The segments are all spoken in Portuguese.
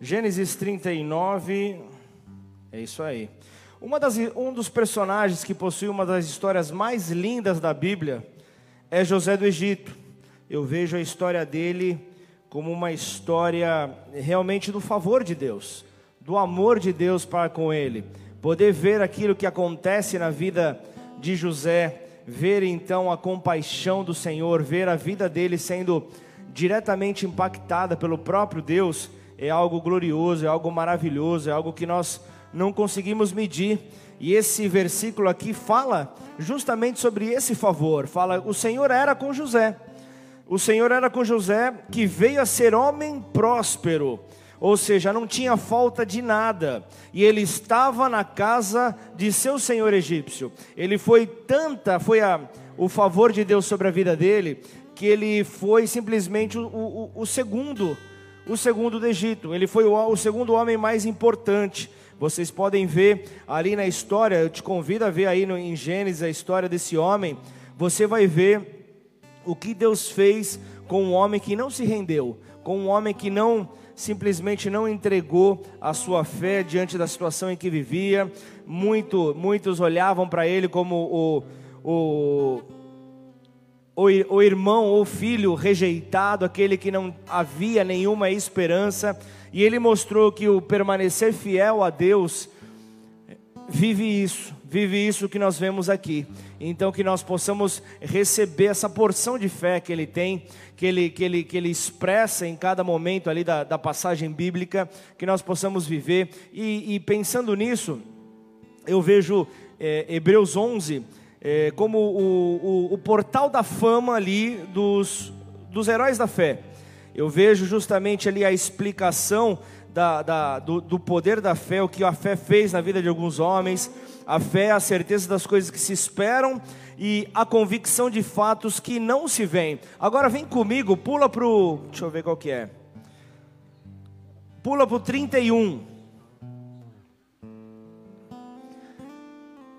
Gênesis 39, é isso aí. Uma das, um dos personagens que possui uma das histórias mais lindas da Bíblia é José do Egito. Eu vejo a história dele como uma história realmente do favor de Deus, do amor de Deus para com ele. Poder ver aquilo que acontece na vida de José, ver então a compaixão do Senhor, ver a vida dele sendo diretamente impactada pelo próprio Deus é algo glorioso, é algo maravilhoso, é algo que nós não conseguimos medir. E esse versículo aqui fala justamente sobre esse favor. Fala, o Senhor era com José. O Senhor era com José, que veio a ser homem próspero, ou seja, não tinha falta de nada, e ele estava na casa de seu senhor egípcio. Ele foi tanta, foi a, o favor de Deus sobre a vida dele, que ele foi simplesmente o, o, o segundo o segundo do Egito. Ele foi o, o segundo homem mais importante. Vocês podem ver ali na história, eu te convido a ver aí no, em Gênesis a história desse homem. Você vai ver o que Deus fez com um homem que não se rendeu, com um homem que não simplesmente não entregou a sua fé diante da situação em que vivia. Muito, muitos olhavam para ele como o, o o irmão ou filho rejeitado, aquele que não havia nenhuma esperança, e ele mostrou que o permanecer fiel a Deus vive isso, vive isso que nós vemos aqui. Então que nós possamos receber essa porção de fé que ele tem, que ele, que ele, que ele expressa em cada momento ali da, da passagem bíblica, que nós possamos viver. E, e pensando nisso, eu vejo é, Hebreus 11 é, como o, o, o, portal da fama ali dos, dos heróis da fé. Eu vejo justamente ali a explicação da, da, do, do, poder da fé, o que a fé fez na vida de alguns homens. A fé é a certeza das coisas que se esperam e a convicção de fatos que não se veem. Agora vem comigo, pula para o. Deixa eu ver qual que é. Pula para o 31.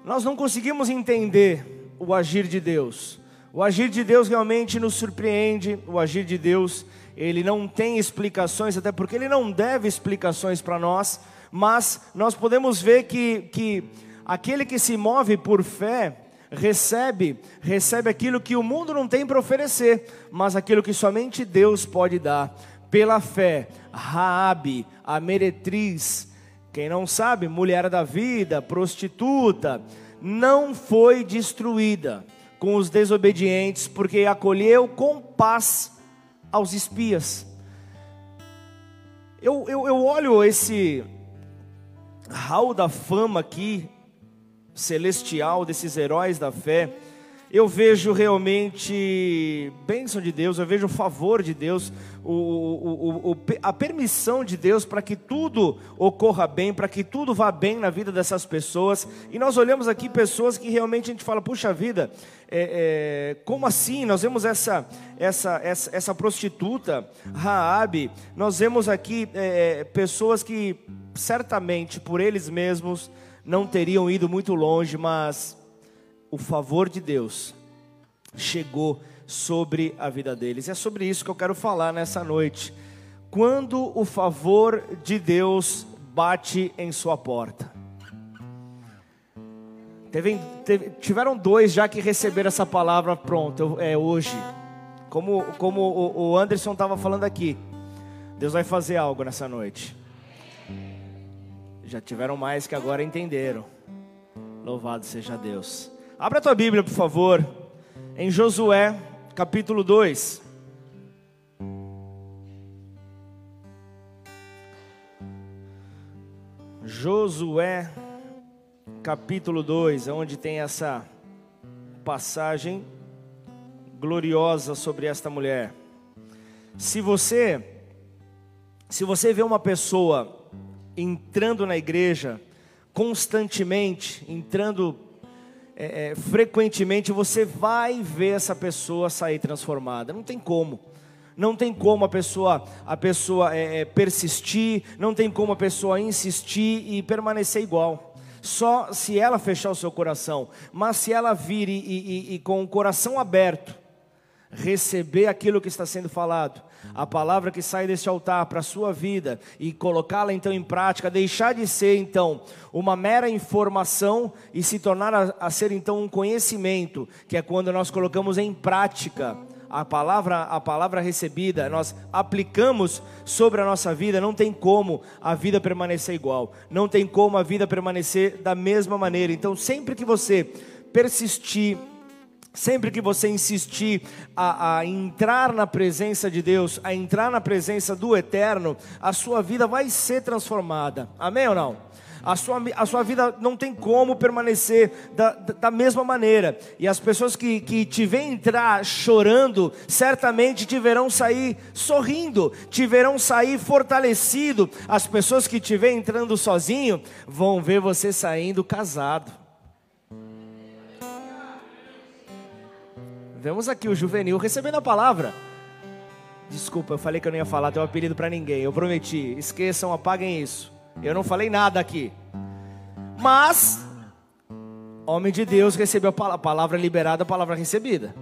Nós não conseguimos entender o agir de Deus. O agir de Deus realmente nos surpreende. O agir de Deus, ele não tem explicações, até porque ele não deve explicações para nós. Mas nós podemos ver que, que aquele que se move por fé, recebe, recebe aquilo que o mundo não tem para oferecer, mas aquilo que somente Deus pode dar. Pela fé, Raabe, a meretriz, quem não sabe, mulher da vida, prostituta, não foi destruída com os desobedientes, porque acolheu com paz aos espias. Eu, eu, eu olho esse hall da fama aqui, celestial, desses heróis da fé, eu vejo realmente bênção de Deus, eu vejo o favor de Deus, o, o, o, a permissão de Deus para que tudo ocorra bem, para que tudo vá bem na vida dessas pessoas. E nós olhamos aqui pessoas que realmente a gente fala, puxa vida, é, é, como assim? Nós vemos essa, essa, essa, essa prostituta, Raabe, nós vemos aqui é, é pessoas que certamente por eles mesmos não teriam ido muito longe, mas o favor de Deus chegou sobre a vida deles. É sobre isso que eu quero falar nessa noite. Quando o favor de Deus bate em sua porta. Teve, teve, tiveram dois já que receberam essa palavra pronto, é hoje. Como, como o, o Anderson estava falando aqui, Deus vai fazer algo nessa noite. Já tiveram mais que agora entenderam. Louvado seja Deus. Abra a tua Bíblia, por favor, em Josué, capítulo 2. Josué, capítulo 2, onde tem essa passagem gloriosa sobre esta mulher. Se você se você vê uma pessoa entrando na igreja constantemente, entrando é, é, frequentemente você vai ver essa pessoa sair transformada. Não tem como. Não tem como a pessoa, a pessoa é, é, persistir, não tem como a pessoa insistir e permanecer igual. Só se ela fechar o seu coração. Mas se ela vir e, e, e com o coração aberto, receber aquilo que está sendo falado, a palavra que sai desse altar para a sua vida e colocá-la então em prática, deixar de ser então uma mera informação e se tornar a, a ser então um conhecimento, que é quando nós colocamos em prática a palavra, a palavra recebida, nós aplicamos sobre a nossa vida, não tem como a vida permanecer igual, não tem como a vida permanecer da mesma maneira. Então, sempre que você persistir Sempre que você insistir a, a, entrar na presença de Deus, a entrar na presença do Eterno, a sua vida vai ser transformada. Amém ou não? A sua, a sua vida não tem como permanecer da, da mesma maneira. E as pessoas que, que te veem entrar chorando, certamente te verão sair sorrindo, te verão sair fortalecido. As pessoas que te veem entrando sozinho vão ver você saindo casado. Vemos aqui o juvenil recebendo a palavra. Desculpa, eu falei que eu não ia falar teu apelido para ninguém. Eu prometi. Esqueçam, apaguem isso. Eu não falei nada aqui. Mas, homem de Deus recebeu a palavra liberada, a palavra recebida.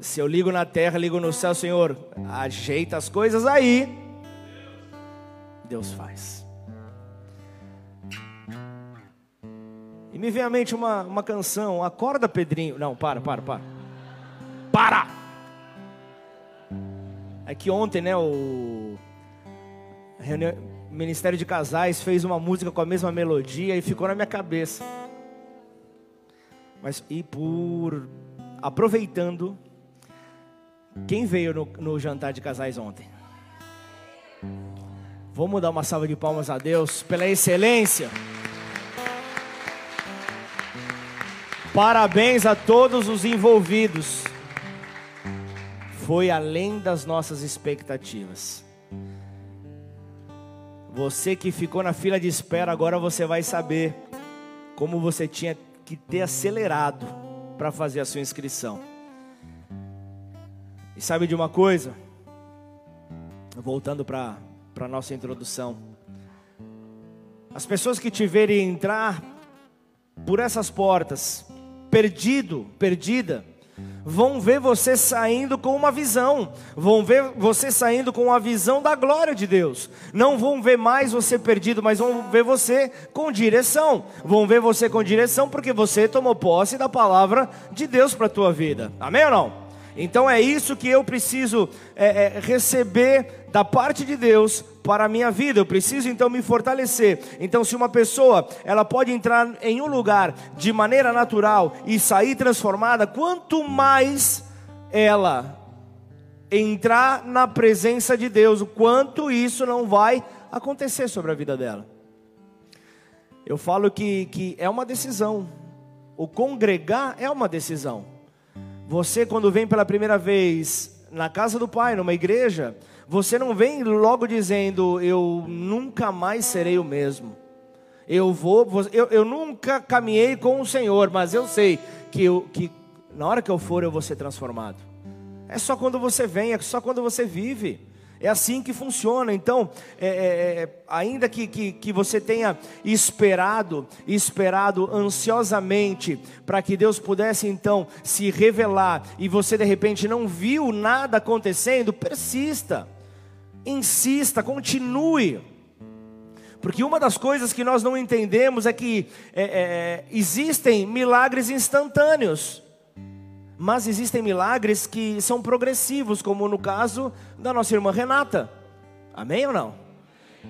Se eu ligo na terra, ligo no céu, Senhor, ajeita as coisas aí. Deus faz. E me vem à mente uma, uma canção, Acorda Pedrinho. Não, para, para, para. Para! É que ontem, né, o Ministério de Casais fez uma música com a mesma melodia e ficou na minha cabeça. Mas e por aproveitando, quem veio no, no jantar de casais ontem? Vamos dar uma salva de palmas a Deus pela excelência. Parabéns a todos os envolvidos foi além das nossas expectativas. Você que ficou na fila de espera, agora você vai saber como você tinha que ter acelerado para fazer a sua inscrição. E sabe de uma coisa? Voltando para a nossa introdução. As pessoas que te verem entrar por essas portas, perdido, perdida, vão ver você saindo com uma visão, vão ver você saindo com a visão da glória de Deus. Não vão ver mais você perdido, mas vão ver você com direção. Vão ver você com direção porque você tomou posse da palavra de Deus para a tua vida. Amém ou não? Então é isso que eu preciso é, é, receber da parte de Deus para a minha vida. Eu preciso então me fortalecer. Então, se uma pessoa ela pode entrar em um lugar de maneira natural e sair transformada, quanto mais ela entrar na presença de Deus, o quanto isso não vai acontecer sobre a vida dela. Eu falo que, que é uma decisão. O congregar é uma decisão. Você, quando vem pela primeira vez na casa do Pai, numa igreja, você não vem logo dizendo, eu nunca mais serei o mesmo. Eu vou, eu, eu nunca caminhei com o Senhor, mas eu sei que, eu, que na hora que eu for eu vou ser transformado. É só quando você vem, é só quando você vive. É assim que funciona. Então, é, é, é, ainda que, que, que você tenha esperado, esperado ansiosamente para que Deus pudesse então se revelar e você de repente não viu nada acontecendo, persista insista, continue. Porque uma das coisas que nós não entendemos é que é, é, existem milagres instantâneos, mas existem milagres que são progressivos, como no caso da nossa irmã Renata. Amém ou não?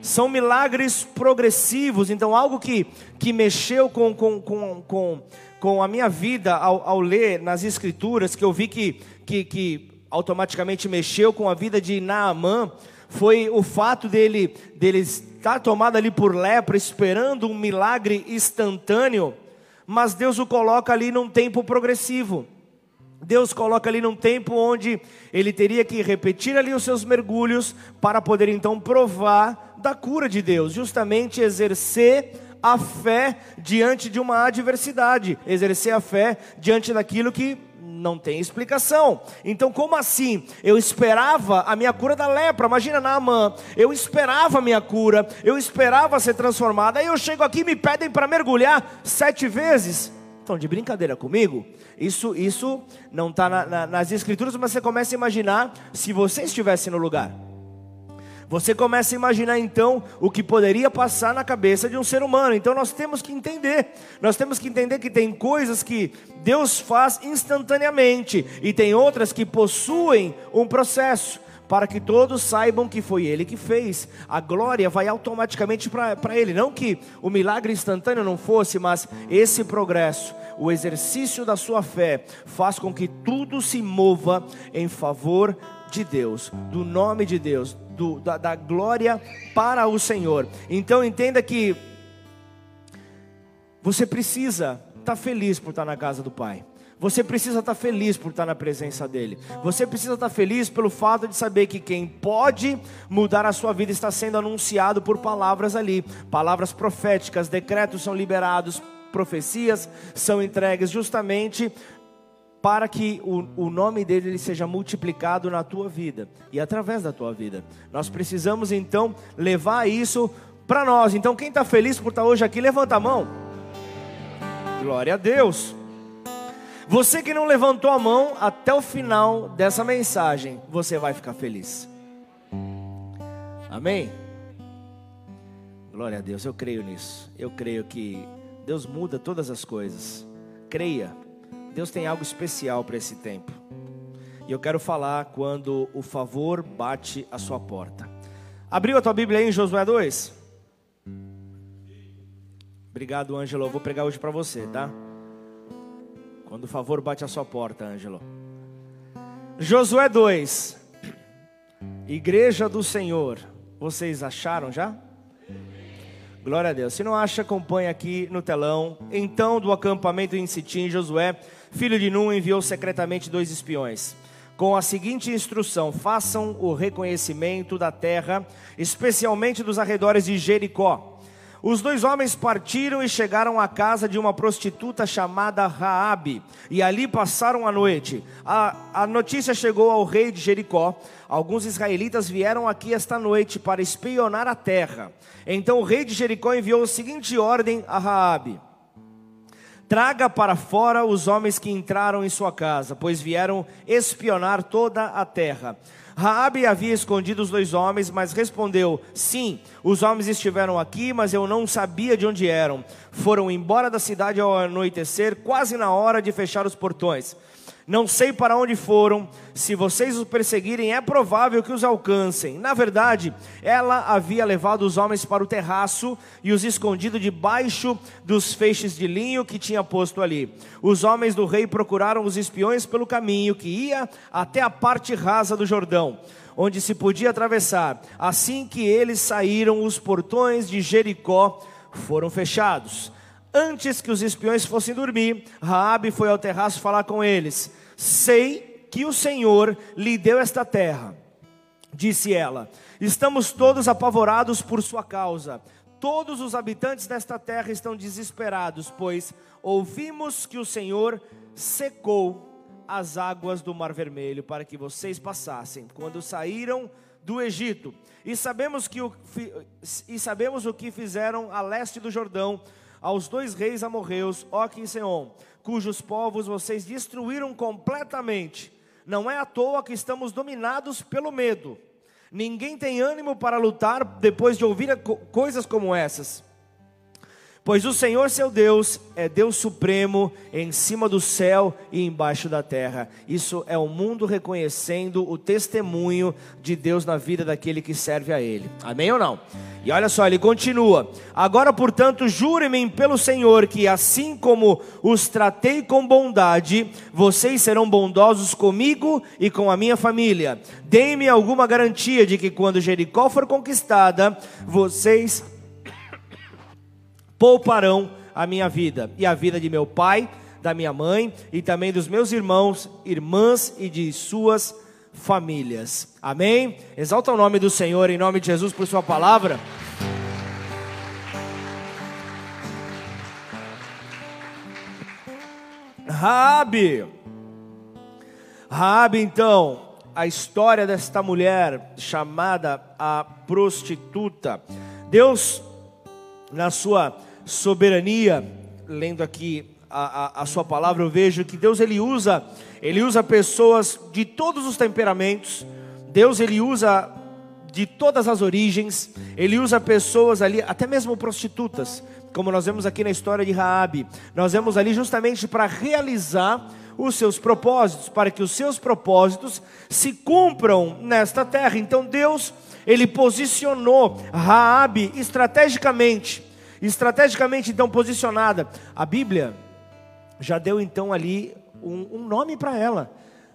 São milagres progressivos, então algo que, que mexeu com, com, com, com, com a minha vida ao, ao ler nas escrituras, que eu vi que, que, que automaticamente mexeu com a vida de Naamã, foi o fato dele, dele estar tomado ali por lepra, esperando um milagre instantâneo, mas Deus o coloca ali num tempo progressivo. Deus coloca ali num tempo onde ele teria que repetir ali os seus mergulhos para poder então provar da cura de Deus, justamente exercer a fé diante de uma adversidade, exercer a fé diante daquilo que não tem explicação. Então, como assim? Eu esperava a minha cura da lepra. Imagina Naamã. Eu esperava a minha cura. Eu esperava ser transformada. Aí eu chego aqui e me pedem para mergulhar sete vezes. Estão de brincadeira comigo? Isso, isso não está na, na, nas escrituras, mas você começa a imaginar se você estivesse no lugar. Você começa a imaginar então o que poderia passar na cabeça de um ser humano. Então nós temos que entender, nós temos que entender que tem coisas que Deus faz instantaneamente e tem outras que possuem um processo para que todos saibam que foi Ele que fez. A glória vai automaticamente para Ele. Não que o milagre instantâneo não fosse, mas esse progresso, o exercício da sua fé, faz com que tudo se mova em favor de Deus, do nome de Deus, do, da, da glória para o Senhor. Então entenda que você precisa estar tá feliz por estar na casa do Pai. Você precisa estar feliz por estar na presença dEle. Você precisa estar feliz pelo fato de saber que quem pode mudar a sua vida está sendo anunciado por palavras ali palavras proféticas, decretos são liberados, profecias são entregues justamente para que o, o nome dele seja multiplicado na tua vida e através da tua vida. Nós precisamos então levar isso para nós. Então, quem está feliz por estar hoje aqui, levanta a mão. Glória a Deus. Você que não levantou a mão até o final dessa mensagem, você vai ficar feliz. Amém? Glória a Deus, eu creio nisso. Eu creio que Deus muda todas as coisas. Creia, Deus tem algo especial para esse tempo. E eu quero falar quando o favor bate a sua porta. Abriu a tua Bíblia aí em Josué 2? Obrigado, Ângelo. Eu vou pregar hoje para você, tá? Quando o favor bate a sua porta, Ângelo. Josué 2. Igreja do Senhor. Vocês acharam já? Glória a Deus. Se não acha, acompanha aqui no telão. Então, do acampamento em Sitim, Josué, filho de Nun, enviou secretamente dois espiões com a seguinte instrução: façam o reconhecimento da terra, especialmente dos arredores de Jericó. Os dois homens partiram e chegaram à casa de uma prostituta chamada Raabe, e ali passaram a noite. A, a notícia chegou ao rei de Jericó. Alguns israelitas vieram aqui esta noite para espionar a terra. Então o rei de Jericó enviou a seguinte ordem a Raabe: Traga para fora os homens que entraram em sua casa, pois vieram espionar toda a terra. Raabe havia escondido os dois homens, mas respondeu: Sim, os homens estiveram aqui, mas eu não sabia de onde eram. Foram embora da cidade ao anoitecer, quase na hora de fechar os portões. Não sei para onde foram. Se vocês os perseguirem, é provável que os alcancem. Na verdade, ela havia levado os homens para o terraço e os escondido debaixo dos feixes de linho que tinha posto ali. Os homens do rei procuraram os espiões pelo caminho que ia até a parte rasa do Jordão onde se podia atravessar. Assim que eles saíram, os portões de Jericó foram fechados. Antes que os espiões fossem dormir, Raabe foi ao terraço falar com eles. Sei que o Senhor lhe deu esta terra. Disse ela: Estamos todos apavorados por sua causa. Todos os habitantes desta terra estão desesperados, pois ouvimos que o Senhor secou as águas do Mar Vermelho para que vocês passassem quando saíram do Egito. E sabemos que o, e sabemos o que fizeram a leste do Jordão aos dois reis amorreus, Og e Seom cujos povos vocês destruíram completamente. Não é à toa que estamos dominados pelo medo. Ninguém tem ânimo para lutar depois de ouvir coisas como essas. Pois o Senhor seu Deus é Deus supremo em cima do céu e embaixo da terra. Isso é o mundo reconhecendo o testemunho de Deus na vida daquele que serve a Ele. Amém ou não? E olha só, ele continua: Agora, portanto, jurem-me pelo Senhor que, assim como os tratei com bondade, vocês serão bondosos comigo e com a minha família. Deem-me alguma garantia de que, quando Jericó for conquistada, vocês pouparão a minha vida e a vida de meu pai, da minha mãe e também dos meus irmãos, irmãs e de suas famílias. Amém? Exalta o nome do Senhor em nome de Jesus por sua palavra. Rabi. Rabi, então, a história desta mulher chamada a prostituta. Deus, na sua soberania, lendo aqui a, a, a sua palavra, eu vejo que Deus ele usa, ele usa pessoas de todos os temperamentos. Deus ele usa de todas as origens. Ele usa pessoas ali, até mesmo prostitutas, como nós vemos aqui na história de Raabe. Nós vemos ali justamente para realizar os seus propósitos, para que os seus propósitos se cumpram nesta terra. Então Deus, ele posicionou Raabe estrategicamente, estrategicamente então posicionada. A Bíblia já deu então ali um, um nome para ela,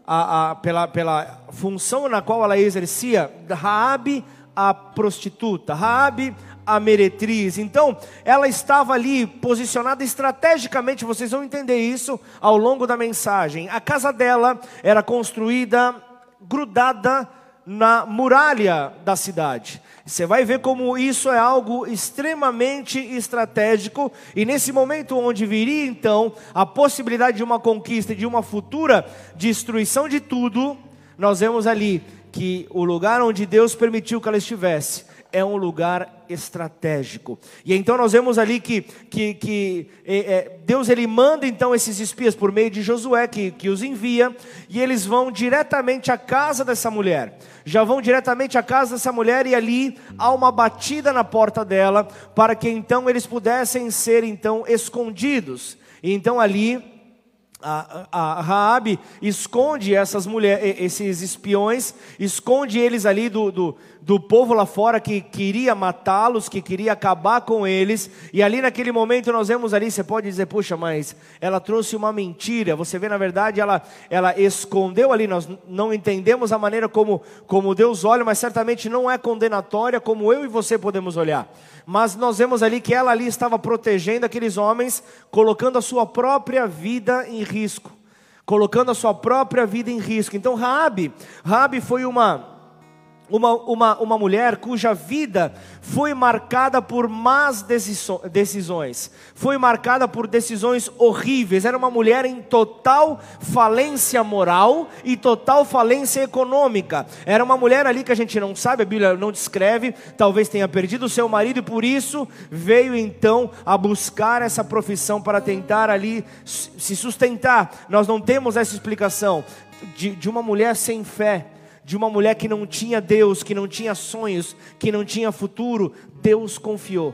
a, a, pela, pela função na qual ela exercia, Raabe a prostituta, Raabe a meretriz. Então, ela estava ali posicionada estrategicamente, vocês vão entender isso ao longo da mensagem. A casa dela era construída grudada na muralha da cidade. Você vai ver como isso é algo extremamente estratégico, e nesse momento onde viria então a possibilidade de uma conquista e de uma futura destruição de tudo, nós vemos ali que o lugar onde Deus permitiu que ela estivesse é um lugar estratégico. E então nós vemos ali que, que, que é, Deus ele manda então esses espias por meio de Josué que, que os envia e eles vão diretamente à casa dessa mulher. Já vão diretamente à casa dessa mulher e ali há uma batida na porta dela para que então eles pudessem ser então escondidos. E então ali a, a Raabe esconde essas mulheres, esses espiões, esconde eles ali do, do, do povo lá fora que queria matá-los, que queria acabar com eles. E ali naquele momento nós vemos ali, você pode dizer, puxa, mas ela trouxe uma mentira. Você vê, na verdade, ela, ela escondeu ali. Nós não entendemos a maneira como, como Deus olha, mas certamente não é condenatória como eu e você podemos olhar. Mas nós vemos ali que ela ali estava protegendo aqueles homens, colocando a sua própria vida em risco. Colocando a sua própria vida em risco. Então, Raabe, Raabe foi uma uma, uma, uma mulher cuja vida foi marcada por más decisões, foi marcada por decisões horríveis. Era uma mulher em total falência moral e total falência econômica. Era uma mulher ali que a gente não sabe, a Bíblia não descreve, talvez tenha perdido o seu marido e por isso veio então a buscar essa profissão para tentar ali se sustentar. Nós não temos essa explicação de, de uma mulher sem fé de uma mulher que não tinha Deus, que não tinha sonhos, que não tinha futuro, Deus confiou.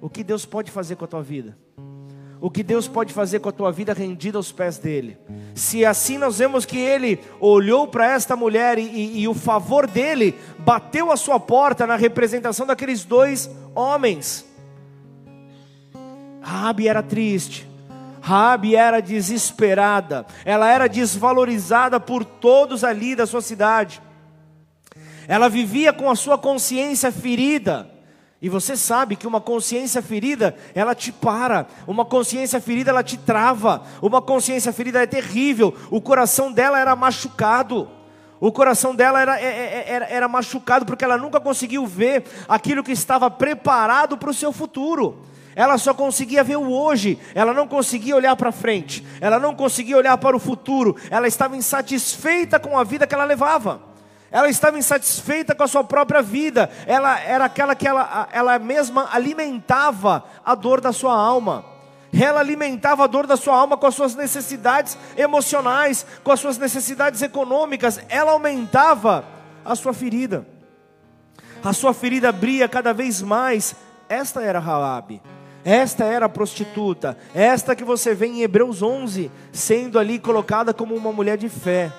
O que Deus pode fazer com a tua vida? O que Deus pode fazer com a tua vida rendida aos pés dele? Se assim nós vemos que ele olhou para esta mulher e, e, e o favor dele bateu a sua porta na representação daqueles dois homens. Rabi era triste, Raabe era desesperada, ela era desvalorizada por todos ali da sua cidade. Ela vivia com a sua consciência ferida. E você sabe que uma consciência ferida, ela te para. Uma consciência ferida, ela te trava. Uma consciência ferida é terrível. O coração dela era machucado. O coração dela era, é, é, era, era machucado porque ela nunca conseguiu ver aquilo que estava preparado para o seu futuro. Ela só conseguia ver o hoje, ela não conseguia olhar para frente, ela não conseguia olhar para o futuro, ela estava insatisfeita com a vida que ela levava. Ela estava insatisfeita com a sua própria vida. Ela era aquela que ela, ela mesma alimentava a dor da sua alma. Ela alimentava a dor da sua alma com as suas necessidades emocionais, com as suas necessidades econômicas. Ela aumentava a sua ferida. A sua ferida abria cada vez mais. Esta era Raabe. Esta era a prostituta, esta que você vê em Hebreus 11, sendo ali colocada como uma mulher de fé.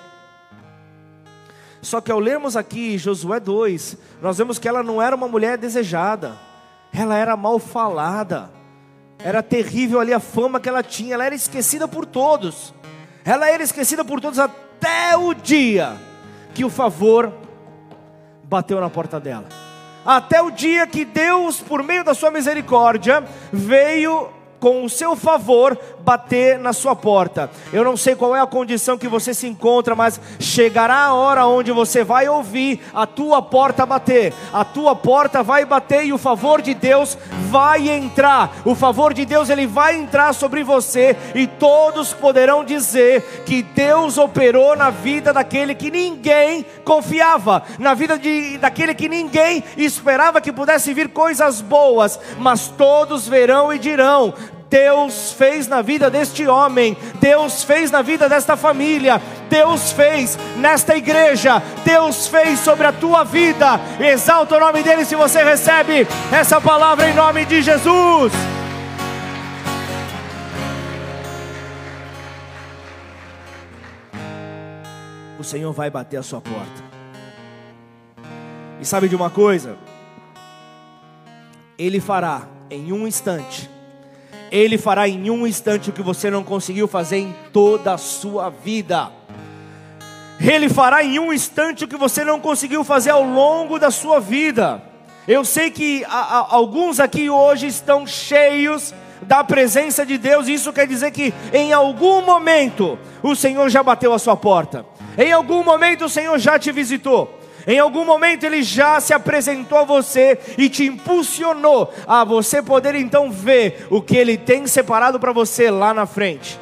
Só que ao lermos aqui Josué 2, nós vemos que ela não era uma mulher desejada, ela era mal falada, era terrível ali a fama que ela tinha, ela era esquecida por todos, ela era esquecida por todos até o dia que o favor bateu na porta dela até o dia que Deus, por meio da sua misericórdia, veio com o seu favor bater na sua porta. Eu não sei qual é a condição que você se encontra, mas chegará a hora onde você vai ouvir a tua porta bater. A tua porta vai bater e o favor de Deus vai entrar. O favor de Deus ele vai entrar sobre você e todos poderão dizer que Deus operou na vida daquele que ninguém confiava, na vida de daquele que ninguém esperava que pudesse vir coisas boas, mas todos verão e dirão: Deus fez na vida deste homem, Deus fez na vida desta família, Deus fez nesta igreja, Deus fez sobre a tua vida. Exalta o nome dele se você recebe essa palavra em nome de Jesus. O Senhor vai bater a sua porta. E sabe de uma coisa? Ele fará em um instante. Ele fará em um instante o que você não conseguiu fazer em toda a sua vida. Ele fará em um instante o que você não conseguiu fazer ao longo da sua vida. Eu sei que a, a, alguns aqui hoje estão cheios da presença de Deus, isso quer dizer que em algum momento o Senhor já bateu a sua porta, em algum momento o Senhor já te visitou. Em algum momento ele já se apresentou a você e te impulsionou a você poder então ver o que ele tem separado para você lá na frente.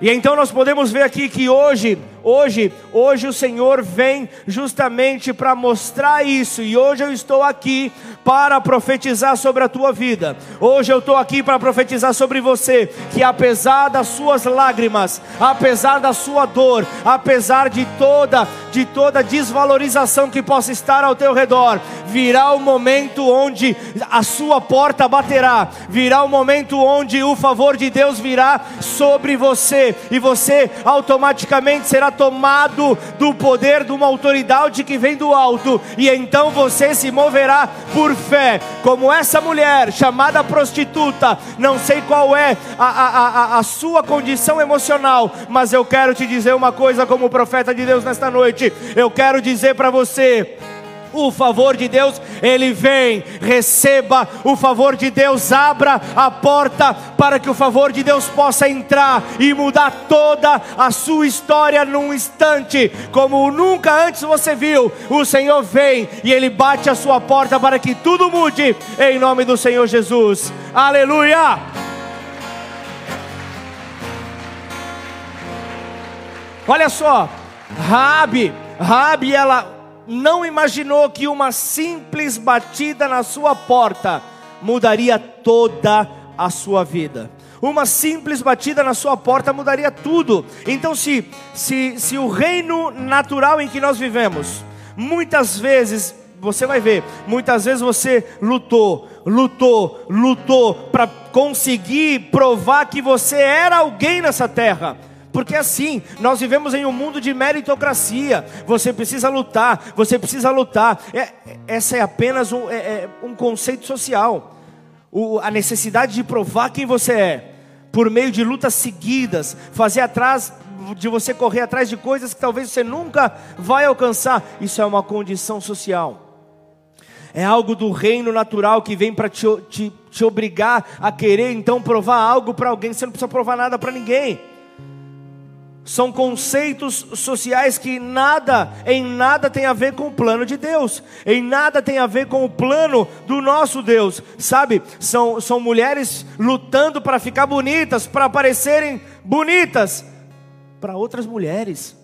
E então nós podemos ver aqui que hoje Hoje, hoje o Senhor vem justamente para mostrar isso, e hoje eu estou aqui para profetizar sobre a tua vida. Hoje eu estou aqui para profetizar sobre você, que apesar das suas lágrimas, apesar da sua dor, apesar de toda de toda desvalorização que possa estar ao teu redor, virá o momento onde a sua porta baterá, virá o momento onde o favor de Deus virá sobre você e você automaticamente será tomado do poder de uma autoridade que vem do alto, e então você se moverá por fé, como essa mulher chamada prostituta. Não sei qual é a, a, a, a sua condição emocional, mas eu quero te dizer uma coisa, como profeta de Deus nesta noite. Eu quero dizer para você o favor de Deus, ele vem, receba o favor de Deus, abra a porta para que o favor de Deus possa entrar e mudar toda a sua história num instante, como nunca antes você viu. O Senhor vem e ele bate a sua porta para que tudo mude, em nome do Senhor Jesus. Aleluia! Olha só, Rabi, Rabi ela não imaginou que uma simples batida na sua porta mudaria toda a sua vida. Uma simples batida na sua porta mudaria tudo. Então, se, se, se o reino natural em que nós vivemos, muitas vezes, você vai ver, muitas vezes você lutou, lutou, lutou para conseguir provar que você era alguém nessa terra porque assim, nós vivemos em um mundo de meritocracia. Você precisa lutar, você precisa lutar. É, essa é apenas um, é, é um conceito social. O, a necessidade de provar quem você é, por meio de lutas seguidas, fazer atrás de você correr atrás de coisas que talvez você nunca vai alcançar. Isso é uma condição social. É algo do reino natural que vem para te, te, te obrigar a querer então provar algo para alguém. Você não precisa provar nada para ninguém são conceitos sociais que nada, em nada tem a ver com o plano de Deus, em nada tem a ver com o plano do nosso Deus, sabe? São, são mulheres lutando para ficar bonitas, para parecerem bonitas. Para outras mulheres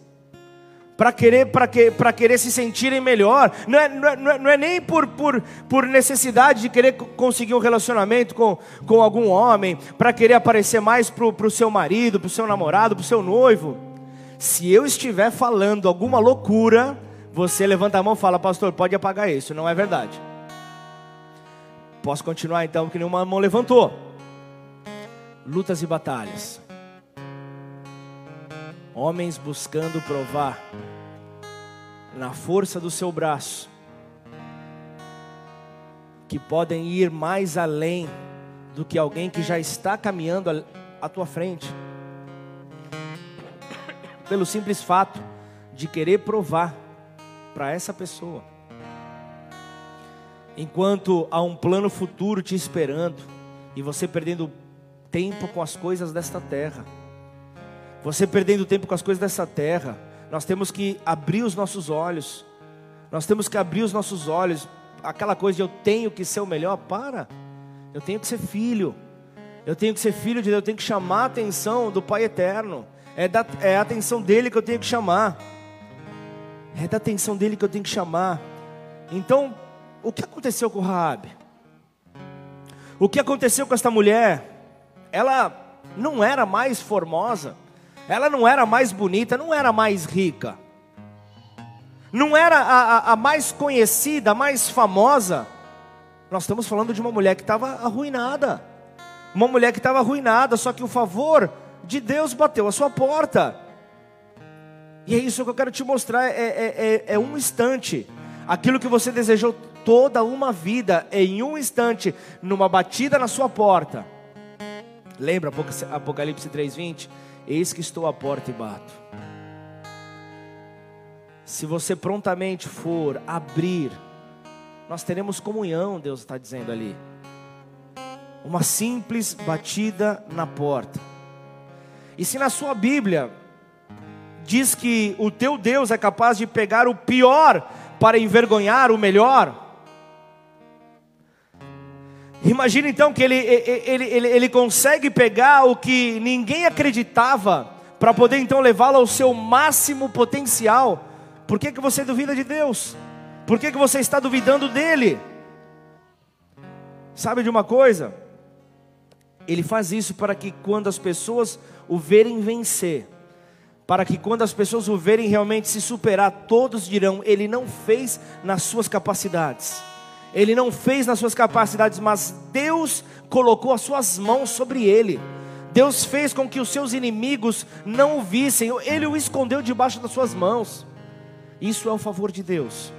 para querer, que, querer se sentirem melhor, não é, não é, não é nem por, por, por necessidade de querer conseguir um relacionamento com, com algum homem, para querer aparecer mais para o seu marido, para o seu namorado, para o seu noivo. Se eu estiver falando alguma loucura, você levanta a mão e fala, pastor, pode apagar isso, não é verdade. Posso continuar então, porque nenhuma mão levantou. Lutas e batalhas. Homens buscando provar na força do seu braço que podem ir mais além do que alguém que já está caminhando à tua frente. Pelo simples fato de querer provar para essa pessoa. Enquanto há um plano futuro te esperando e você perdendo tempo com as coisas desta terra. Você perdendo tempo com as coisas dessa terra. Nós temos que abrir os nossos olhos. Nós temos que abrir os nossos olhos. Aquela coisa de eu tenho que ser o melhor, para. Eu tenho que ser filho. Eu tenho que ser filho de Deus. Eu tenho que chamar a atenção do Pai Eterno. É, da, é a atenção dele que eu tenho que chamar. É da atenção dele que eu tenho que chamar. Então, o que aconteceu com Raabe? O que aconteceu com esta mulher? Ela não era mais formosa, ela não era mais bonita, não era mais rica, não era a, a, a mais conhecida, a mais famosa. Nós estamos falando de uma mulher que estava arruinada, uma mulher que estava arruinada, só que o favor de Deus bateu a sua porta. E é isso que eu quero te mostrar, é, é, é, é um instante. Aquilo que você desejou toda uma vida, em um instante, numa batida na sua porta. Lembra Apocalipse 3:20? Eis que estou à porta e bato. Se você prontamente for abrir, nós teremos comunhão, Deus está dizendo ali. Uma simples batida na porta. E se na sua Bíblia diz que o teu Deus é capaz de pegar o pior para envergonhar o melhor. Imagina então que ele, ele, ele, ele consegue pegar o que ninguém acreditava, para poder então levá-lo ao seu máximo potencial. Por que, que você duvida de Deus? Por que, que você está duvidando dele? Sabe de uma coisa? Ele faz isso para que quando as pessoas o verem vencer, para que quando as pessoas o verem realmente se superar, todos dirão: Ele não fez nas suas capacidades, Ele não fez nas suas capacidades, mas Deus colocou as suas mãos sobre ele. Deus fez com que os seus inimigos não o vissem, Ele o escondeu debaixo das suas mãos. Isso é o favor de Deus.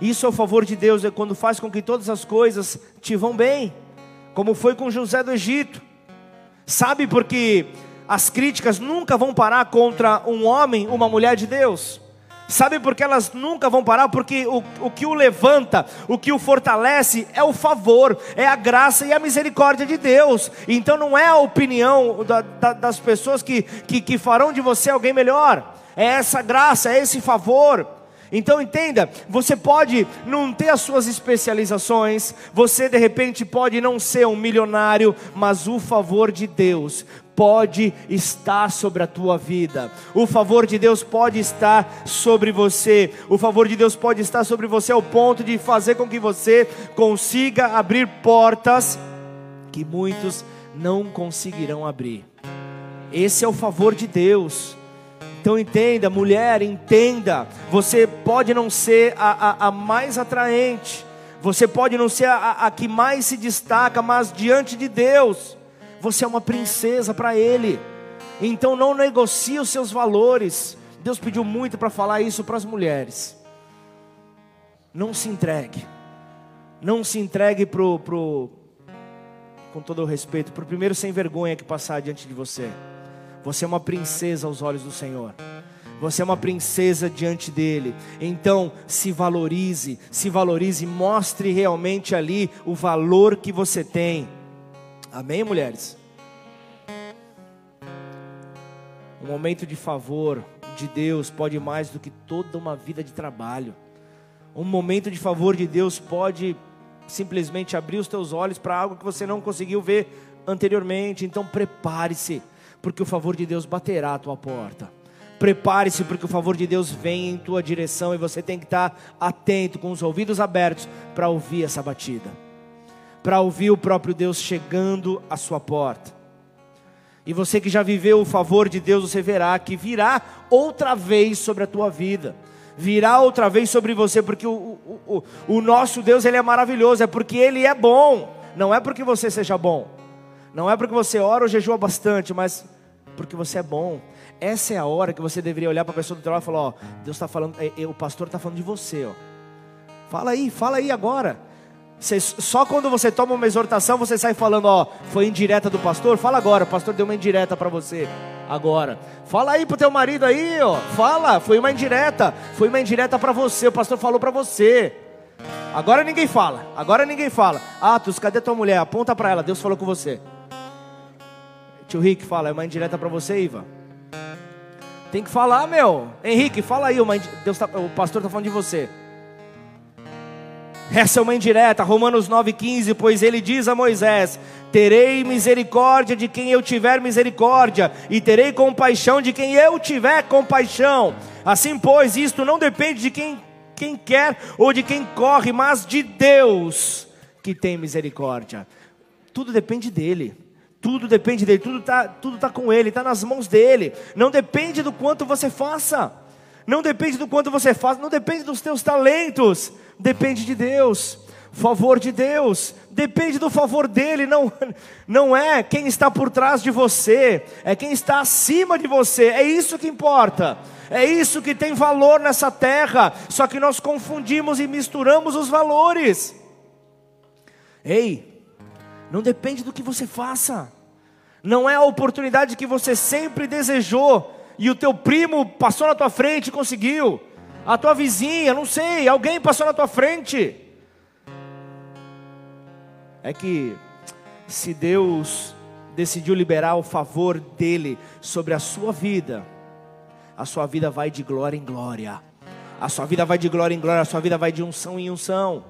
Isso é o favor de Deus, é quando faz com que todas as coisas te vão bem, como foi com José do Egito. Sabe porque as críticas nunca vão parar contra um homem, uma mulher de Deus. Sabe por que elas nunca vão parar? Porque o, o que o levanta, o que o fortalece é o favor, é a graça e a misericórdia de Deus. Então não é a opinião da, da, das pessoas que, que, que farão de você alguém melhor, é essa graça, é esse favor. Então entenda, você pode não ter as suas especializações, você de repente pode não ser um milionário, mas o favor de Deus pode estar sobre a tua vida. O favor de Deus pode estar sobre você. O favor de Deus pode estar sobre você ao ponto de fazer com que você consiga abrir portas que muitos não conseguirão abrir. Esse é o favor de Deus. Então entenda, mulher, entenda. Você pode não ser a, a, a mais atraente, você pode não ser a, a que mais se destaca, mas diante de Deus, você é uma princesa para Ele. Então não negocie os seus valores. Deus pediu muito para falar isso para as mulheres. Não se entregue. Não se entregue pro, pro com todo o respeito, para o primeiro sem vergonha que passar diante de você. Você é uma princesa aos olhos do Senhor. Você é uma princesa diante dele. Então, se valorize, se valorize, mostre realmente ali o valor que você tem. Amém, mulheres? Um momento de favor de Deus pode mais do que toda uma vida de trabalho. Um momento de favor de Deus pode simplesmente abrir os teus olhos para algo que você não conseguiu ver anteriormente. Então prepare-se, porque o favor de Deus baterá à tua porta. Prepare-se, porque o favor de Deus vem em tua direção e você tem que estar atento, com os ouvidos abertos, para ouvir essa batida para ouvir o próprio Deus chegando à sua porta. E você que já viveu o favor de Deus, você verá que virá outra vez sobre a tua vida. Virá outra vez sobre você, porque o, o, o, o nosso Deus ele é maravilhoso, é porque Ele é bom, não é porque você seja bom, não é porque você ora ou jejua bastante, mas porque você é bom. Essa é a hora que você deveria olhar para a pessoa do lado e falar: Ó, Deus está falando, é, é, o pastor está falando de você, ó. Fala aí, fala aí agora. Você, só quando você toma uma exortação, você sai falando, ó, foi indireta do pastor? Fala agora, o pastor deu uma indireta para você. Agora. Fala aí pro teu marido aí, ó. Fala, foi uma indireta. Foi uma indireta para você, o pastor falou para você. Agora ninguém fala. Agora ninguém fala. Atos, cadê tua mulher? Aponta para ela, Deus falou com você. Tio Rick fala, é uma indireta para você, Iva. Tem que falar, meu. Henrique, fala aí, uma, Deus tá, o pastor tá falando de você. Essa é uma indireta, Romanos 9,15, pois ele diz a Moisés: Terei misericórdia de quem eu tiver misericórdia, e terei compaixão de quem eu tiver compaixão. Assim, pois, isto não depende de quem, quem quer ou de quem corre, mas de Deus que tem misericórdia. tudo depende dele. Tudo depende dele, tudo está tudo tá com ele, está nas mãos dele. Não depende do quanto você faça, não depende do quanto você faz, não depende dos teus talentos, depende de Deus favor de Deus, depende do favor dele, não, não é quem está por trás de você, é quem está acima de você, é isso que importa, é isso que tem valor nessa terra, só que nós confundimos e misturamos os valores. Ei, não depende do que você faça, não é a oportunidade que você sempre desejou, e o teu primo passou na tua frente e conseguiu, a tua vizinha, não sei, alguém passou na tua frente é que se Deus decidiu liberar o favor dele sobre a sua vida, a sua vida vai de glória em glória. A sua vida vai de glória em glória, a sua vida vai de unção em unção.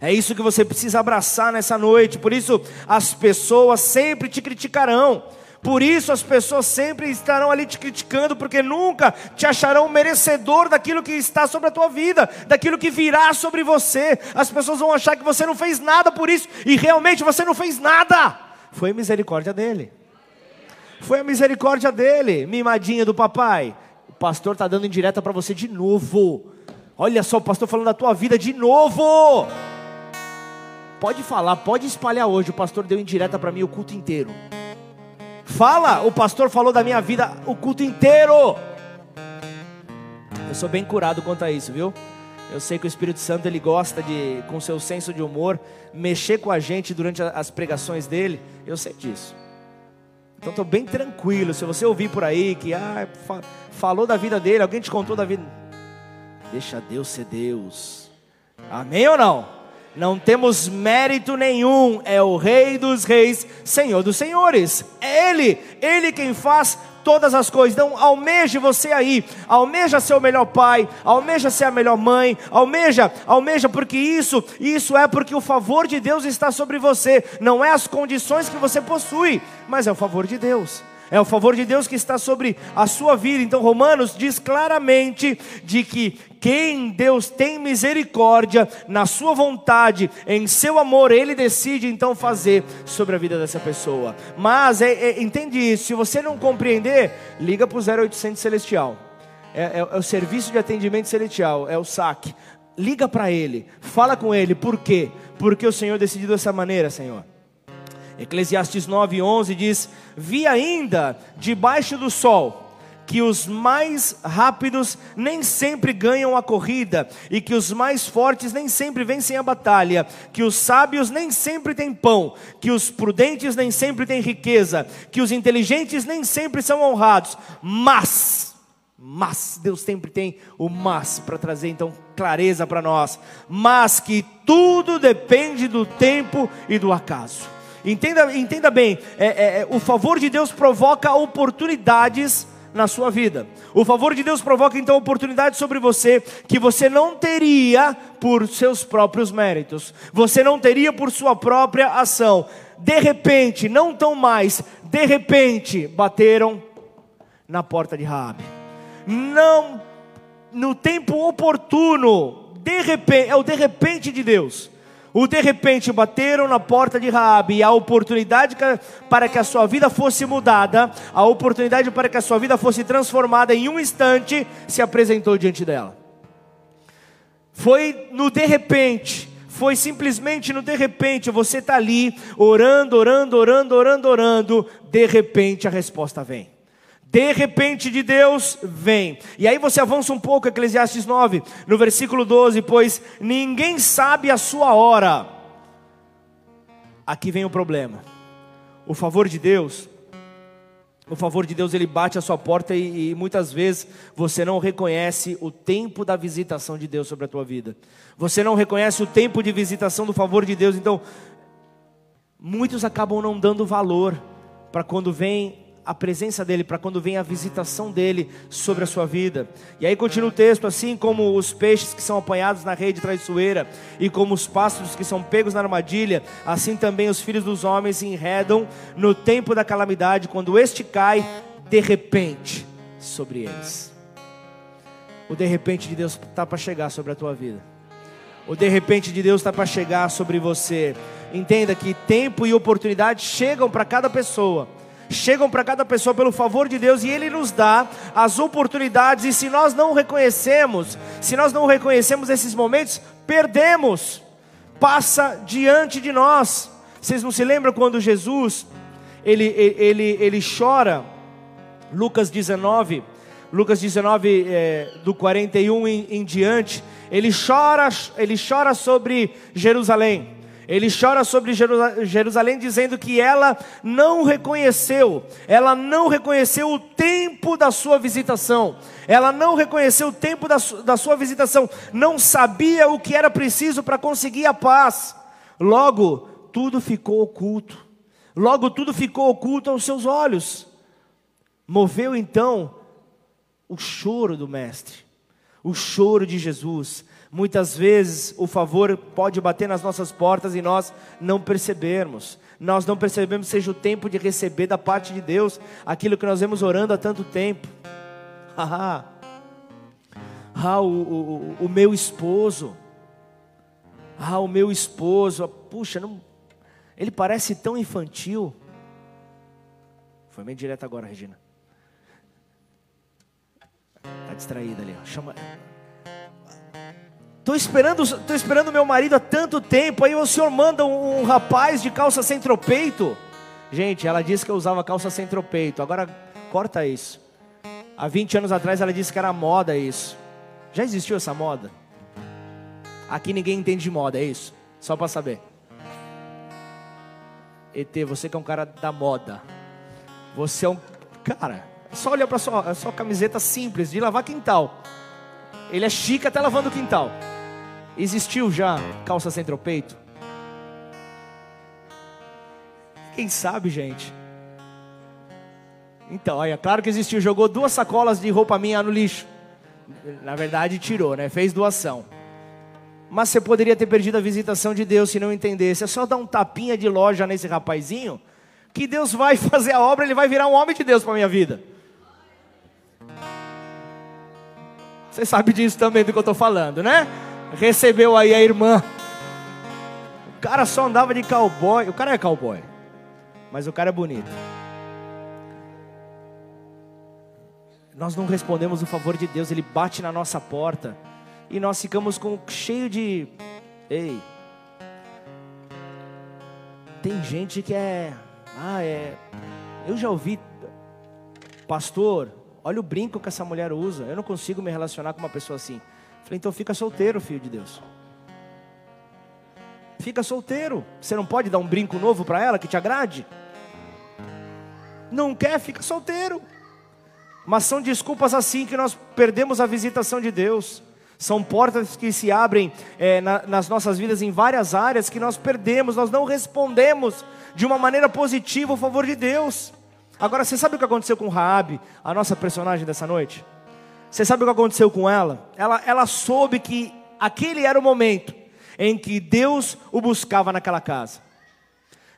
É isso que você precisa abraçar nessa noite. Por isso, as pessoas sempre te criticarão. Por isso as pessoas sempre estarão ali te criticando, porque nunca te acharão merecedor daquilo que está sobre a tua vida, daquilo que virá sobre você. As pessoas vão achar que você não fez nada por isso, e realmente você não fez nada. Foi a misericórdia dele. Foi a misericórdia dele, mimadinha do papai. O pastor está dando indireta para você de novo. Olha só, o pastor falando da tua vida de novo. Pode falar, pode espalhar hoje. O pastor deu indireta para mim o culto inteiro. Fala, o pastor falou da minha vida o culto inteiro. Eu sou bem curado quanto a isso, viu? Eu sei que o Espírito Santo ele gosta de, com seu senso de humor, mexer com a gente durante as pregações dele. Eu sei disso. Então estou bem tranquilo. Se você ouvir por aí que ah, falou da vida dele, alguém te contou da vida, deixa Deus ser Deus. Amém ou não? Não temos mérito nenhum, é o Rei dos Reis, Senhor dos Senhores. É Ele, Ele quem faz todas as coisas. Então, almeje você aí, almeja ser o melhor pai, almeja ser a melhor mãe, almeja, almeja, porque isso, isso é porque o favor de Deus está sobre você, não é as condições que você possui, mas é o favor de Deus é o favor de Deus que está sobre a sua vida. Então, Romanos diz claramente de que quem Deus tem misericórdia, na sua vontade, em seu amor, Ele decide então fazer sobre a vida dessa pessoa. Mas, é, é, entende isso, se você não compreender, liga para o 0800 Celestial. É, é, é, o serviço de atendimento celestial, é o SAC. Liga para ele, fala com ele, por quê? Porque o Senhor decidiu dessa maneira, Senhor. Eclesiastes 9:11 diz: "Vi ainda debaixo do sol que os mais rápidos nem sempre ganham a corrida, e que os mais fortes nem sempre vencem a batalha, que os sábios nem sempre têm pão, que os prudentes nem sempre têm riqueza, que os inteligentes nem sempre são honrados, mas mas Deus sempre tem o mas para trazer então clareza para nós, mas que tudo depende do tempo e do acaso. Entenda, entenda bem, é, é, é, o favor de Deus provoca oportunidades na sua vida. O favor de Deus provoca então oportunidades sobre você que você não teria por seus próprios méritos, você não teria por sua própria ação. De repente, não tão mais, de repente, bateram na porta de Raabe. Não no tempo oportuno, de repente, é o de repente de Deus. O de repente bateram na porta de Raabe e a oportunidade para que a sua vida fosse mudada, a oportunidade para que a sua vida fosse transformada em um instante se apresentou diante dela. Foi no de repente, foi simplesmente no de repente, você está ali orando, orando, orando, orando, orando, de repente a resposta vem de repente de Deus vem. E aí você avança um pouco, Eclesiastes 9, no versículo 12: Pois ninguém sabe a sua hora. Aqui vem o problema. O favor de Deus, o favor de Deus ele bate a sua porta e, e, muitas vezes você não reconhece o tempo da visitação de Deus sobre a tua vida. Você não reconhece o tempo de visitação do favor de Deus. Então, muitos acabam não dando valor para quando vem a presença dele, para quando vem a visitação dele sobre a sua vida. E aí continua o texto: assim como os peixes que são apanhados na rede traiçoeira, e como os pássaros que são pegos na armadilha, assim também os filhos dos homens se enredam no tempo da calamidade, quando este cai de repente sobre eles. O de repente de Deus está para chegar sobre a tua vida. O de repente de Deus está para chegar sobre você. Entenda que tempo e oportunidade chegam para cada pessoa. Chegam para cada pessoa pelo favor de Deus e Ele nos dá as oportunidades. E se nós não reconhecemos, se nós não reconhecemos esses momentos, perdemos. Passa diante de nós. Vocês não se lembram quando Jesus ele, ele, ele chora? Lucas 19, Lucas 19, é, do 41 em, em diante, ele chora, ele chora sobre Jerusalém. Ele chora sobre Jerusalém dizendo que ela não reconheceu, ela não reconheceu o tempo da sua visitação, ela não reconheceu o tempo da, da sua visitação, não sabia o que era preciso para conseguir a paz. Logo, tudo ficou oculto, logo, tudo ficou oculto aos seus olhos. Moveu então o choro do Mestre, o choro de Jesus. Muitas vezes o favor pode bater nas nossas portas e nós não percebermos. Nós não percebemos seja o tempo de receber da parte de Deus aquilo que nós vemos orando há tanto tempo. ah, ah o, o, o meu esposo. Ah, o meu esposo. Puxa, não, ele parece tão infantil. Foi meio direto agora, Regina. Está distraída ali. Ó. Chama. Estou esperando, tô esperando meu marido há tanto tempo. Aí o senhor manda um, um, rapaz de calça sem tropeito. Gente, ela disse que eu usava calça sem tropeito. Agora corta isso. Há 20 anos atrás ela disse que era moda isso. Já existiu essa moda? Aqui ninguém entende de moda, é isso? Só para saber. ET, você que é um cara da moda. Você é um cara só olha para sua, sua camiseta simples de lavar quintal. Ele é chique até lavando o quintal. Existiu já calça sem tropeito? Quem sabe, gente? Então, olha, claro que existiu. Jogou duas sacolas de roupa minha no lixo. Na verdade, tirou, né? Fez doação. Mas você poderia ter perdido a visitação de Deus se não entendesse. É só dar um tapinha de loja nesse rapazinho, que Deus vai fazer a obra, ele vai virar um homem de Deus para minha vida. Você sabe disso também do que eu estou falando, né? Recebeu aí a irmã. O cara só andava de cowboy. O cara é cowboy, mas o cara é bonito. Nós não respondemos o favor de Deus, Ele bate na nossa porta e nós ficamos com cheio de, ei, tem gente que é, ah, é, eu já ouvi, pastor, Olha o brinco que essa mulher usa. Eu não consigo me relacionar com uma pessoa assim. Falei, então fica solteiro, filho de Deus. Fica solteiro. Você não pode dar um brinco novo para ela que te agrade? Não quer? Fica solteiro. Mas são desculpas assim que nós perdemos a visitação de Deus. São portas que se abrem é, na, nas nossas vidas em várias áreas que nós perdemos, nós não respondemos de uma maneira positiva ao favor de Deus. Agora, você sabe o que aconteceu com Raabe, a nossa personagem dessa noite? Você sabe o que aconteceu com ela? Ela, ela soube que aquele era o momento em que Deus o buscava naquela casa.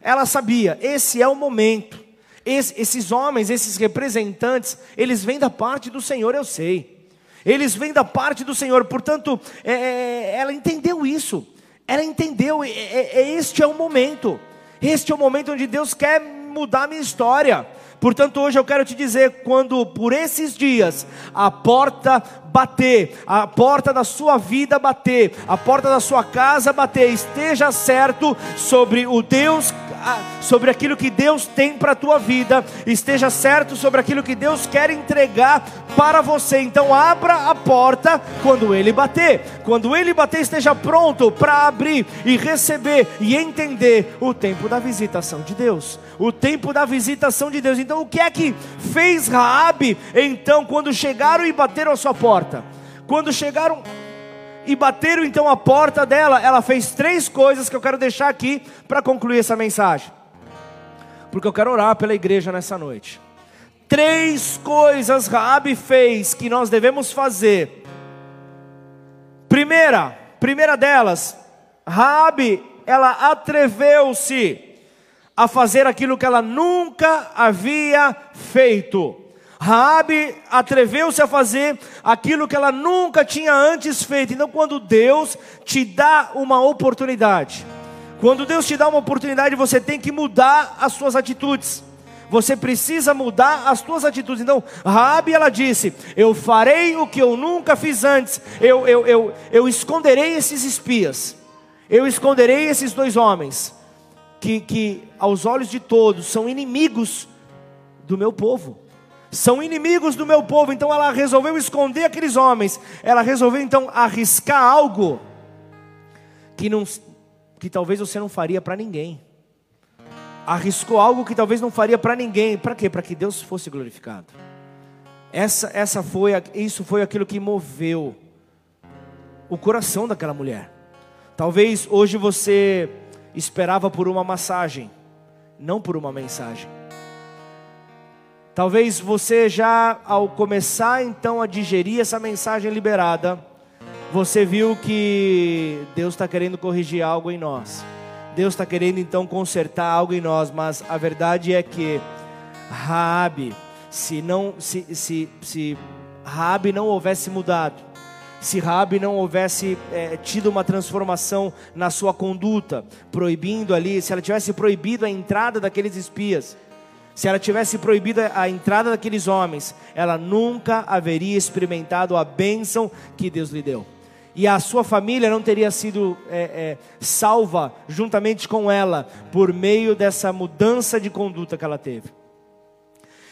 Ela sabia, esse é o momento. Esse, esses homens, esses representantes, eles vêm da parte do Senhor, eu sei. Eles vêm da parte do Senhor, portanto, é, é ela entendeu isso. Ela entendeu, é, é, é, este é o momento. Este é o momento onde Deus quer mudar a minha história. Portanto, hoje eu quero te dizer: quando por esses dias a porta bater, a porta da sua vida bater, a porta da sua casa bater, esteja certo sobre o Deus sobre aquilo que Deus tem para a tua vida, esteja certo sobre aquilo que Deus quer entregar para você. Então abra a porta quando ele bater. Quando ele bater, esteja pronto para abrir e receber e entender o tempo da visitação de Deus. O tempo da visitação de Deus. Então o que é que fez Raabe então quando chegaram e bateram a sua porta? Quando chegaram e bateram então a porta dela. Ela fez três coisas que eu quero deixar aqui para concluir essa mensagem. Porque eu quero orar pela igreja nessa noite. Três coisas Raabe fez que nós devemos fazer. Primeira, primeira delas, Raabe, ela atreveu-se a fazer aquilo que ela nunca havia feito. Raabe atreveu-se a fazer aquilo que ela nunca tinha antes feito. Então, quando Deus te dá uma oportunidade, quando Deus te dá uma oportunidade, você tem que mudar as suas atitudes. Você precisa mudar as suas atitudes. Então, Raabe ela disse: Eu farei o que eu nunca fiz antes. Eu, eu, eu, eu esconderei esses espias. Eu esconderei esses dois homens que, que aos olhos de todos são inimigos do meu povo são inimigos do meu povo. Então ela resolveu esconder aqueles homens. Ela resolveu então arriscar algo que não que talvez você não faria para ninguém. Arriscou algo que talvez não faria para ninguém. Para quê? Para que Deus fosse glorificado. Essa essa foi isso foi aquilo que moveu o coração daquela mulher. Talvez hoje você esperava por uma massagem, não por uma mensagem. Talvez você já, ao começar então a digerir essa mensagem liberada, você viu que Deus está querendo corrigir algo em nós. Deus está querendo então consertar algo em nós, mas a verdade é que Raabe, se não, se, se, se Raabe não houvesse mudado, se Raabe não houvesse é, tido uma transformação na sua conduta, proibindo ali, se ela tivesse proibido a entrada daqueles espias, se ela tivesse proibido a entrada daqueles homens, ela nunca haveria experimentado a bênção que Deus lhe deu. E a sua família não teria sido é, é, salva juntamente com ela, por meio dessa mudança de conduta que ela teve.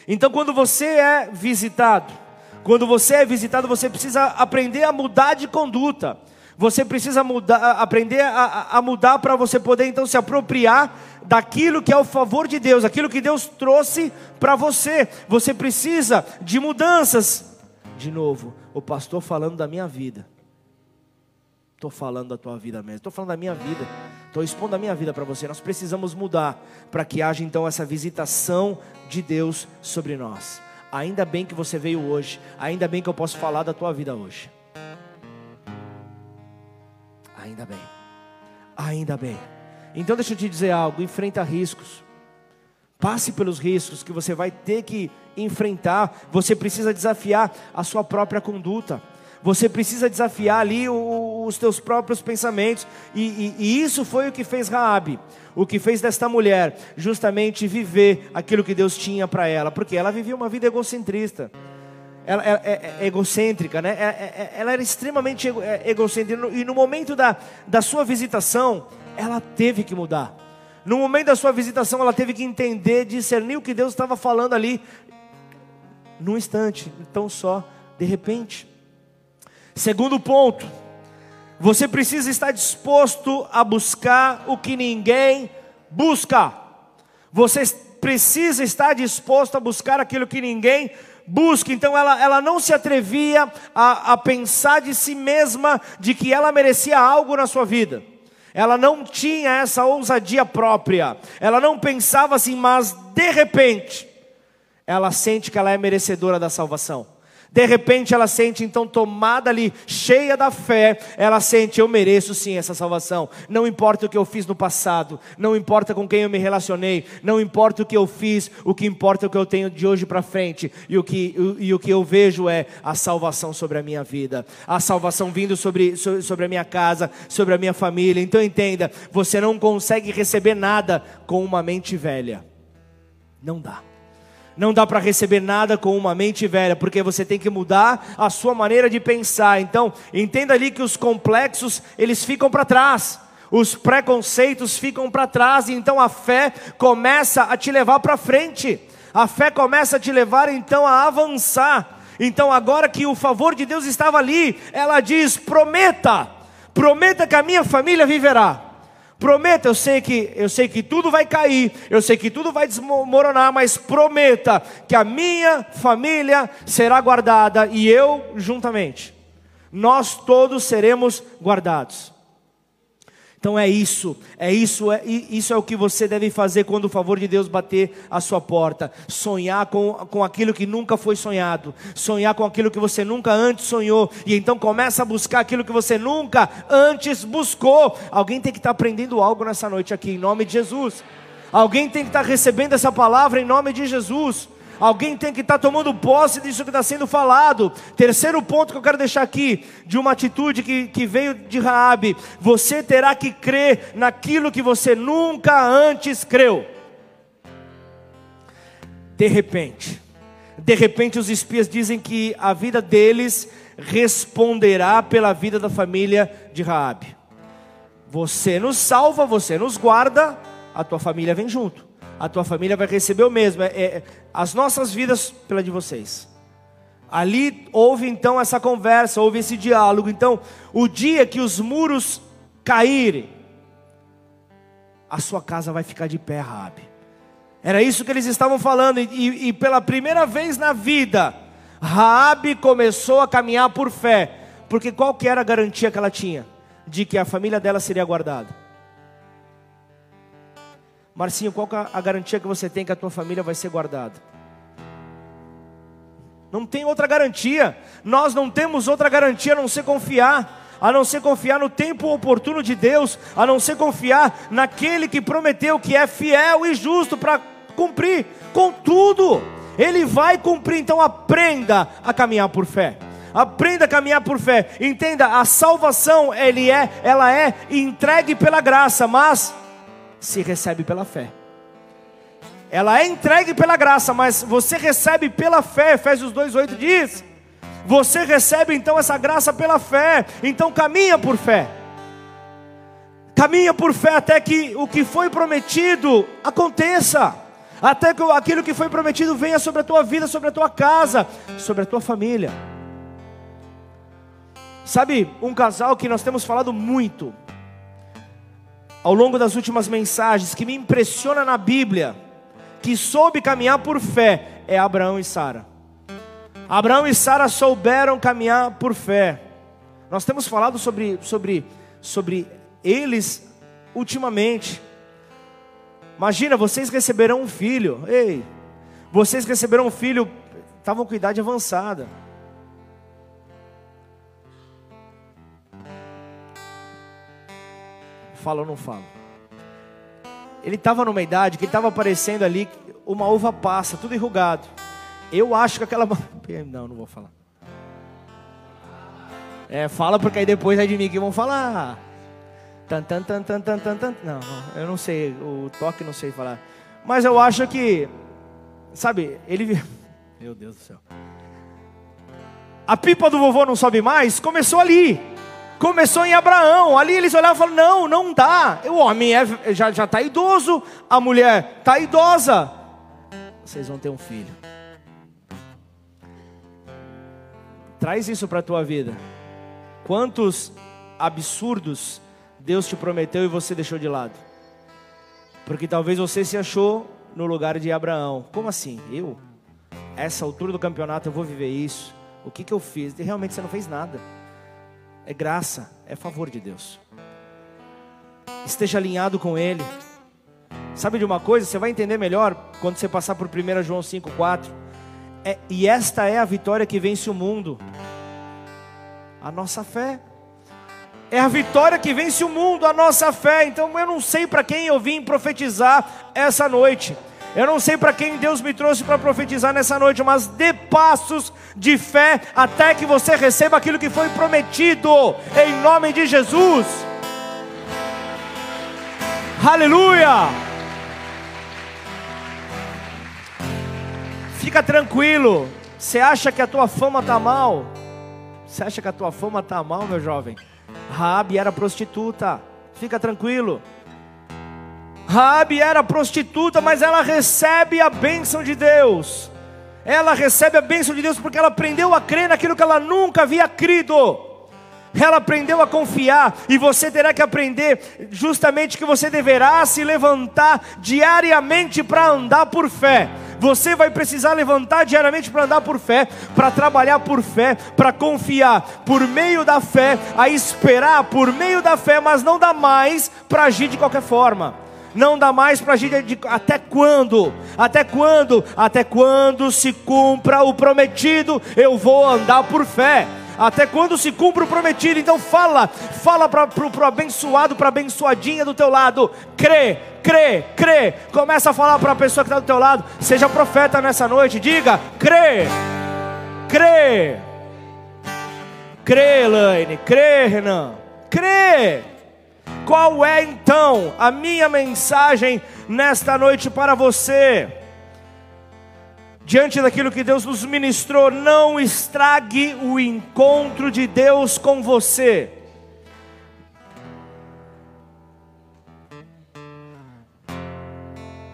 Então, quando você é visitado, quando você é visitado, você precisa aprender a mudar de conduta. Você precisa mudar, aprender a, a mudar para você poder então se apropriar daquilo que é o favor de Deus, aquilo que Deus trouxe para você. Você precisa de mudanças. De novo, o pastor falando da minha vida. Estou falando da tua vida mesmo. Estou falando da minha vida. Estou expondo a minha vida para você. Nós precisamos mudar para que haja então essa visitação de Deus sobre nós. Ainda bem que você veio hoje. Ainda bem que eu posso falar da tua vida hoje. Ainda bem. Ainda bem. Então deixa eu te dizer algo, enfrenta riscos. Passe pelos riscos que você vai ter que enfrentar. Você precisa desafiar a sua própria conduta. Você precisa desafiar ali os teus próprios pensamentos. E, e, e isso foi o que fez Raabe, o que fez desta mulher justamente viver aquilo que Deus tinha para ela, porque ela vivia uma vida egocentrista ela, é, é, é egocêntrica, né? É, ela era extremamente egocêntrica. E no momento da, da sua visitação, ela teve que mudar. No momento da sua visitação, ela teve que entender, discernir o que Deus estava falando ali, num instante, então só, de repente. Segundo ponto, você precisa estar disposto a buscar o que ninguém busca. Você precisa estar disposto a buscar aquilo que ninguém busca busca. Então ela, ela não se atrevia a, a pensar de si mesma de que ela merecia algo na sua vida. Ela não tinha essa ousadia própria. Ela não pensava assim, mas de repente, ela sente que ela é merecedora da salvação. De repente ela sente então tomada ali, cheia da fé, ela sente eu mereço sim essa salvação. Não importa o que eu fiz no passado, não importa com quem eu me relacionei, não importa o que eu fiz, o que importa é o que eu tenho de hoje para frente e o que e o que eu vejo é a salvação sobre a minha vida, a salvação vindo sobre sobre a minha casa, sobre a minha família. Então entenda, você não consegue receber nada com uma mente velha. Não dá. Não dá para receber nada com uma mente velha, porque você tem que mudar a sua maneira de pensar. Então, entenda ali que os complexos, eles ficam para trás. Os preconceitos ficam para trás, e então a fé começa a te levar para frente. A fé começa a te levar então a avançar. Então, agora que o favor de Deus estava ali, ela diz: prometa, prometa que a minha família viverá. Prometa, eu sei que eu sei que tudo vai cair, eu sei que tudo vai desmoronar, mas prometa que a minha família será guardada e eu juntamente. Nós todos seremos guardados. Então é isso, é isso, é, isso é o que você deve fazer quando o favor de Deus bater a sua porta. Sonhar com, com aquilo que nunca foi sonhado, sonhar com aquilo que você nunca antes sonhou, e então começa a buscar aquilo que você nunca antes buscou. Alguém tem que estar aprendendo algo nessa noite aqui, em nome de Jesus. Alguém tem que estar recebendo essa palavra em nome de Jesus. Alguém tem que estar tá tomando posse disso que está sendo falado. Terceiro ponto que eu quero deixar aqui, de uma atitude que, que veio de Raabe: você terá que crer naquilo que você nunca antes creu. De repente, de repente os espias dizem que a vida deles responderá pela vida da família de Raabe. Você nos salva, você nos guarda, a tua família vem junto. A tua família vai receber o mesmo. É, é, as nossas vidas pela de vocês. Ali houve então essa conversa, houve esse diálogo. Então, o dia que os muros caírem, a sua casa vai ficar de pé, Rabi. Era isso que eles estavam falando, e, e pela primeira vez na vida, Raabe começou a caminhar por fé, porque qual que era a garantia que ela tinha? De que a família dela seria guardada. Marcinho, qual é a garantia que você tem que a tua família vai ser guardada? Não tem outra garantia. Nós não temos outra garantia a não ser confiar a não ser confiar no tempo oportuno de Deus, a não ser confiar naquele que prometeu que é fiel e justo para cumprir. Contudo, ele vai cumprir, então aprenda a caminhar por fé. Aprenda a caminhar por fé. Entenda, a salvação ele é, ela é entregue pela graça, mas se recebe pela fé. Ela é entregue pela graça, mas você recebe pela fé. Efésios 2:8 diz: Você recebe então essa graça pela fé. Então caminha por fé. Caminha por fé até que o que foi prometido aconteça até que aquilo que foi prometido venha sobre a tua vida, sobre a tua casa, sobre a tua família. Sabe, um casal que nós temos falado muito ao longo das últimas mensagens, que me impressiona na Bíblia, que soube caminhar por fé, é Abraão e Sara. Abraão e Sara souberam caminhar por fé. Nós temos falado sobre, sobre, sobre eles ultimamente. Imagina, vocês receberão um filho. Ei, vocês receberão um filho, estavam com idade avançada. Fala ou não fala? Ele estava numa idade que estava aparecendo ali uma uva passa, tudo enrugado. Eu acho que aquela. Não, não vou falar. É, fala porque aí depois é de mim que vão falar. Tan, tan, tan, tan, tan, tan, tan. Não, eu não sei, o toque não sei falar. Mas eu acho que, sabe, ele. Meu Deus do céu. A pipa do vovô não sobe mais? Começou ali. Começou em Abraão. Ali eles olhavam e falaram: não, não dá. O homem é, já está idoso, a mulher está idosa. Vocês vão ter um filho. Traz isso para a tua vida. Quantos absurdos Deus te prometeu e você deixou de lado. Porque talvez você se achou no lugar de Abraão. Como assim? Eu? Essa altura do campeonato eu vou viver isso. O que, que eu fiz? E realmente você não fez nada. É graça, é favor de Deus. Esteja alinhado com Ele. Sabe de uma coisa? Você vai entender melhor quando você passar por 1 João 5,4. É, e esta é a vitória que vence o mundo. A nossa fé. É a vitória que vence o mundo, a nossa fé. Então eu não sei para quem eu vim profetizar essa noite. Eu não sei para quem Deus me trouxe para profetizar nessa noite, mas dê passos de fé até que você receba aquilo que foi prometido, em nome de Jesus. Aleluia! Fica tranquilo. Você acha que a tua fama está mal? Você acha que a tua fama está mal, meu jovem? Rabi era prostituta, fica tranquilo. Rabi era prostituta, mas ela recebe a bênção de Deus. Ela recebe a bênção de Deus porque ela aprendeu a crer naquilo que ela nunca havia crido. Ela aprendeu a confiar, e você terá que aprender justamente que você deverá se levantar diariamente para andar por fé. Você vai precisar levantar diariamente para andar por fé, para trabalhar por fé, para confiar por meio da fé, a esperar por meio da fé, mas não dá mais para agir de qualquer forma. Não dá mais para agir de, até quando? Até quando? Até quando se cumpra o prometido, eu vou andar por fé. até quando se cumpre o prometido. Então fala, fala para o abençoado, para a abençoadinha do teu lado, crê, crê, crê. Começa a falar para a pessoa que está do teu lado, seja profeta nessa noite, diga, crê, crê, crê, Elaine, crê, Renan, crê. Qual é então a minha mensagem nesta noite para você? Diante daquilo que Deus nos ministrou, não estrague o encontro de Deus com você.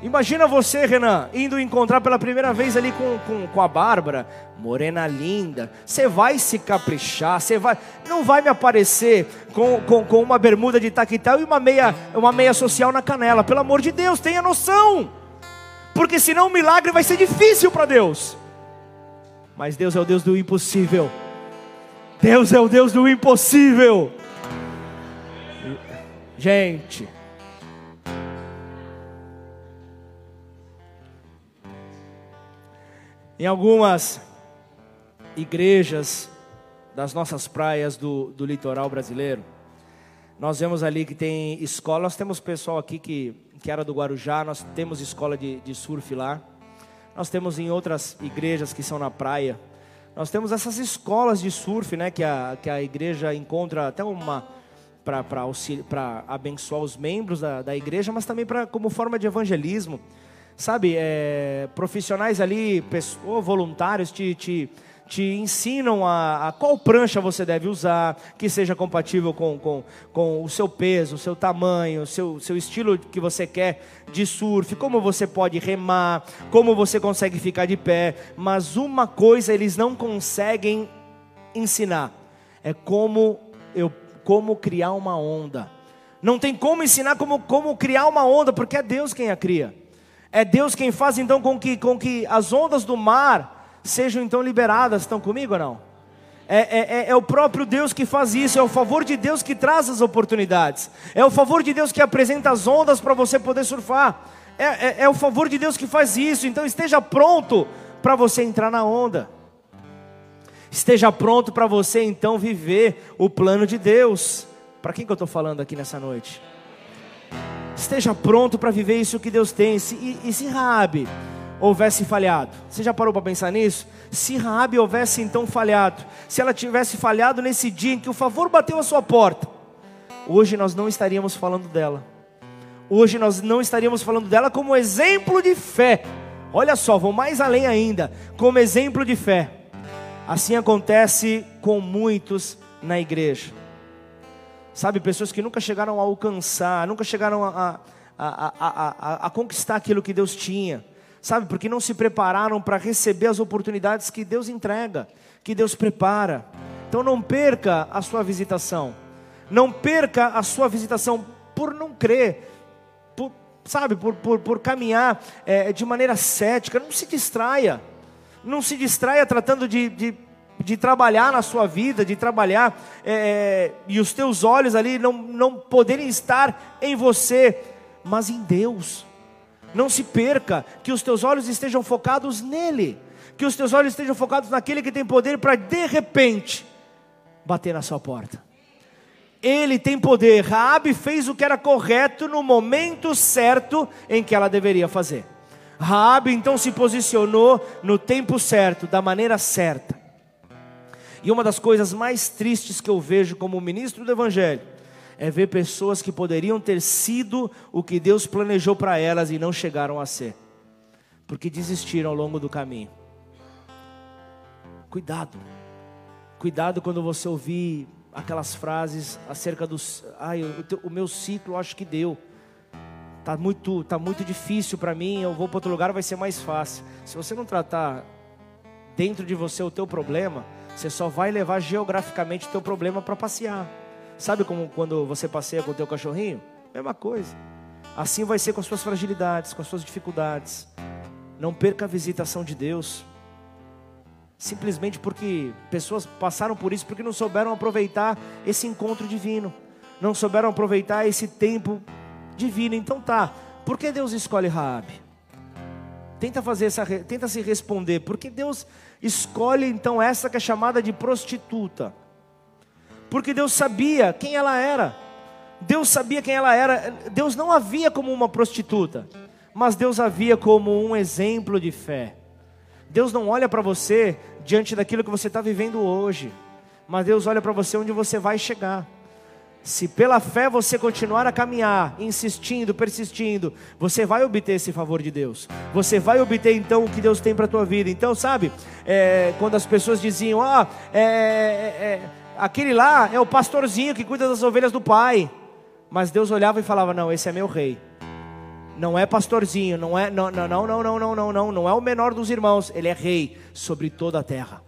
Imagina você, Renan, indo encontrar pela primeira vez ali com, com, com a Bárbara, morena linda. Você vai se caprichar, você vai. Não vai me aparecer com, com, com uma bermuda de taquetal e uma meia, uma meia social na canela. Pelo amor de Deus, tenha noção. Porque senão o milagre vai ser difícil para Deus. Mas Deus é o Deus do impossível. Deus é o Deus do impossível. Gente. Em algumas igrejas das nossas praias do, do litoral brasileiro, nós vemos ali que tem escola. Nós temos pessoal aqui que, que era do Guarujá, nós temos escola de, de surf lá. Nós temos em outras igrejas que são na praia. Nós temos essas escolas de surf, né, que a, que a igreja encontra até uma para abençoar os membros da, da igreja, mas também pra, como forma de evangelismo sabe, é, profissionais ali, ou voluntários, te, te, te ensinam a, a, qual prancha você deve usar, que seja compatível com, com, com o seu peso, o seu tamanho, o seu, seu estilo que você quer de surf, como você pode remar, como você consegue ficar de pé. Mas uma coisa eles não conseguem ensinar: é como, eu, como criar uma onda. Não tem como ensinar como, como criar uma onda, porque é Deus quem a cria. É Deus quem faz então com que, com que as ondas do mar sejam então liberadas. Estão comigo ou não? É, é, é, é, o próprio Deus que faz isso, é o favor de Deus que traz as oportunidades, é o favor de Deus que apresenta as ondas para você poder surfar, é, é, é o favor de Deus que faz isso, então esteja pronto para você entrar na onda, esteja pronto para você então viver o plano de Deus. Para quem que eu estou falando aqui nessa noite? Esteja pronto para viver isso que Deus tem. E, e se Raabe houvesse falhado, você já parou para pensar nisso? Se Raabe houvesse então falhado, se ela tivesse falhado nesse dia em que o favor bateu a sua porta, hoje nós não estaríamos falando dela. Hoje nós não estaríamos falando dela como exemplo de fé. Olha só, vou mais além ainda, como exemplo de fé. Assim acontece com muitos na igreja. Sabe, pessoas que nunca chegaram a alcançar, nunca chegaram a, a, a, a, conquistar aquilo que Deus tinha. Sabe, porque não se prepararam para receber as oportunidades que Deus entrega, que Deus prepara. Então não perca a sua visitação. Não perca a sua visitação por não crer, por, sabe, por, por, por caminhar é, de maneira cética. Não se distraia. Não se distraia tratando de, de de trabalhar na sua vida, de trabalhar, é, e os teus olhos ali não, não poderem estar em você, mas em Deus. Não se perca, que os teus olhos estejam focados nele, que os teus olhos estejam focados naquele que tem poder para de repente bater na sua porta. Ele tem poder. Raabe fez o que era correto no momento certo em que ela deveria fazer. Raabe então se posicionou no tempo certo, da maneira certa. E uma das coisas mais tristes que eu vejo como ministro do Evangelho é ver pessoas que poderiam ter sido o que Deus planejou para elas e não chegaram a ser, porque desistiram ao longo do caminho. Cuidado, cuidado quando você ouvir aquelas frases acerca dos, ai, o, o meu ciclo acho que deu. Tá muito, tá muito difícil para mim. Eu vou para outro lugar, vai ser mais fácil. Se você não tratar dentro de você o teu problema, você só vai levar geograficamente o teu problema para passear. Sabe como quando você passeia com o teu cachorrinho? Mesma coisa. Assim vai ser com as suas fragilidades, com as suas dificuldades. Não perca a visitação de Deus. Simplesmente porque pessoas passaram por isso porque não souberam aproveitar esse encontro divino. Não souberam aproveitar esse tempo divino. Então tá. Por que Deus escolhe Raabe? Tenta fazer essa, tenta se responder, porque Deus escolhe então essa que é chamada de prostituta. Porque Deus sabia quem ela era. Deus sabia quem ela era. Deus não a via como uma prostituta, mas Deus a via como um exemplo de fé. Deus não olha para você diante daquilo que você está vivendo hoje, mas Deus olha para você onde você vai chegar. Se pela fé você continuar a caminhar, insistindo, persistindo, você vai obter esse favor de Deus. Você vai obter então o que Deus tem para a tua vida. Então, sabe, é, quando as pessoas diziam, ah, é, é, é, aquele lá é o pastorzinho que cuida das ovelhas do pai. Mas Deus olhava e falava, não, esse é meu rei. Não é pastorzinho, não é, não, não, não, não, não, não, não, não, não é o menor dos irmãos. Ele é rei sobre toda a terra,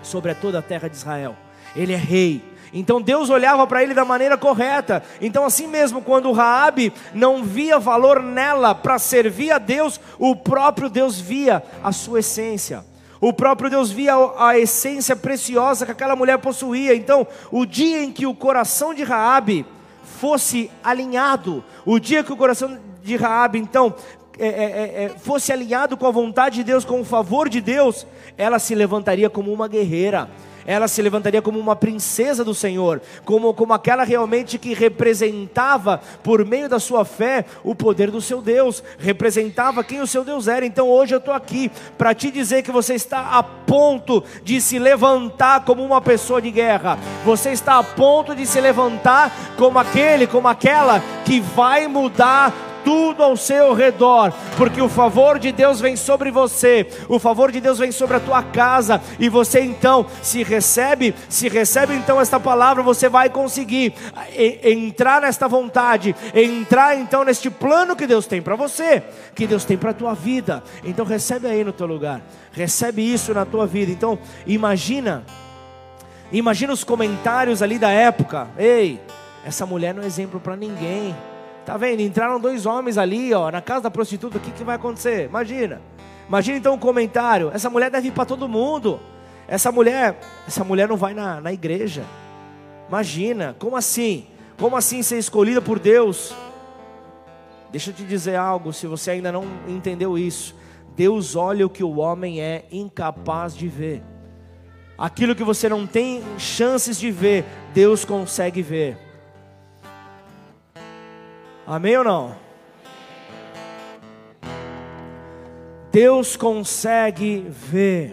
sobre toda a terra de Israel. Ele é rei. Então Deus olhava para ele da maneira correta. Então assim mesmo, quando Raabe não via valor nela para servir a Deus, o próprio Deus via a sua essência. O próprio Deus via a essência preciosa que aquela mulher possuía. Então, o dia em que o coração de Raabe fosse alinhado, o dia que o coração de Raabe então é, é, é, é fosse alinhado com a vontade de Deus, com o favor de Deus, ela se levantaria como uma guerreira ela se levantaria como uma princesa do Senhor, como, como aquela realmente que representava, por meio da sua fé, o poder do seu Deus, representava quem o seu Deus era. Então hoje eu estou aqui para te dizer que você está a ponto de se levantar como uma pessoa de guerra, você está a ponto de se levantar como aquele, como aquela que vai mudar tudo ao seu redor, porque o favor de Deus vem sobre você, o favor de Deus vem sobre a tua casa, e você então, se recebe, se recebe então esta palavra, você vai conseguir entrar nesta vontade, entrar então neste plano que Deus tem para você, que Deus tem para a tua vida. Então recebe aí no teu lugar, recebe isso na tua vida. Então imagina, imagina os comentários ali da época. Ei, essa mulher não é exemplo para ninguém. Tá vendo? Entraram dois homens ali, ó, na casa da prostituta. O que, que vai acontecer? Imagina. Imagina então um comentário. Essa mulher deve ir para todo mundo. Essa mulher, essa mulher não vai na, na igreja. Imagina, como assim? Como assim ser escolhida por Deus? Deixa eu te dizer algo, se você ainda não entendeu isso. Deus olha o que o homem é incapaz de ver. Aquilo que você não tem chances de ver, Deus consegue ver. Amém ou não? Deus consegue ver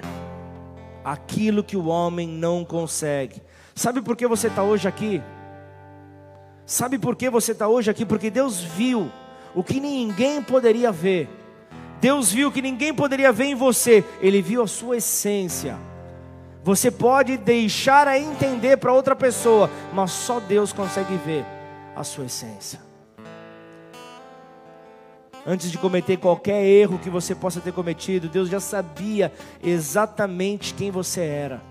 aquilo que o homem não consegue. Sabe por que você está hoje aqui? Sabe por que você está hoje aqui? Porque Deus viu o que ninguém poderia ver. Deus viu o que ninguém poderia ver em você. Ele viu a sua essência. Você pode deixar a entender para outra pessoa, mas só Deus consegue ver a sua essência antes de cometer qualquer erro que você possa ter cometido, Deus já sabia exatamente quem você era.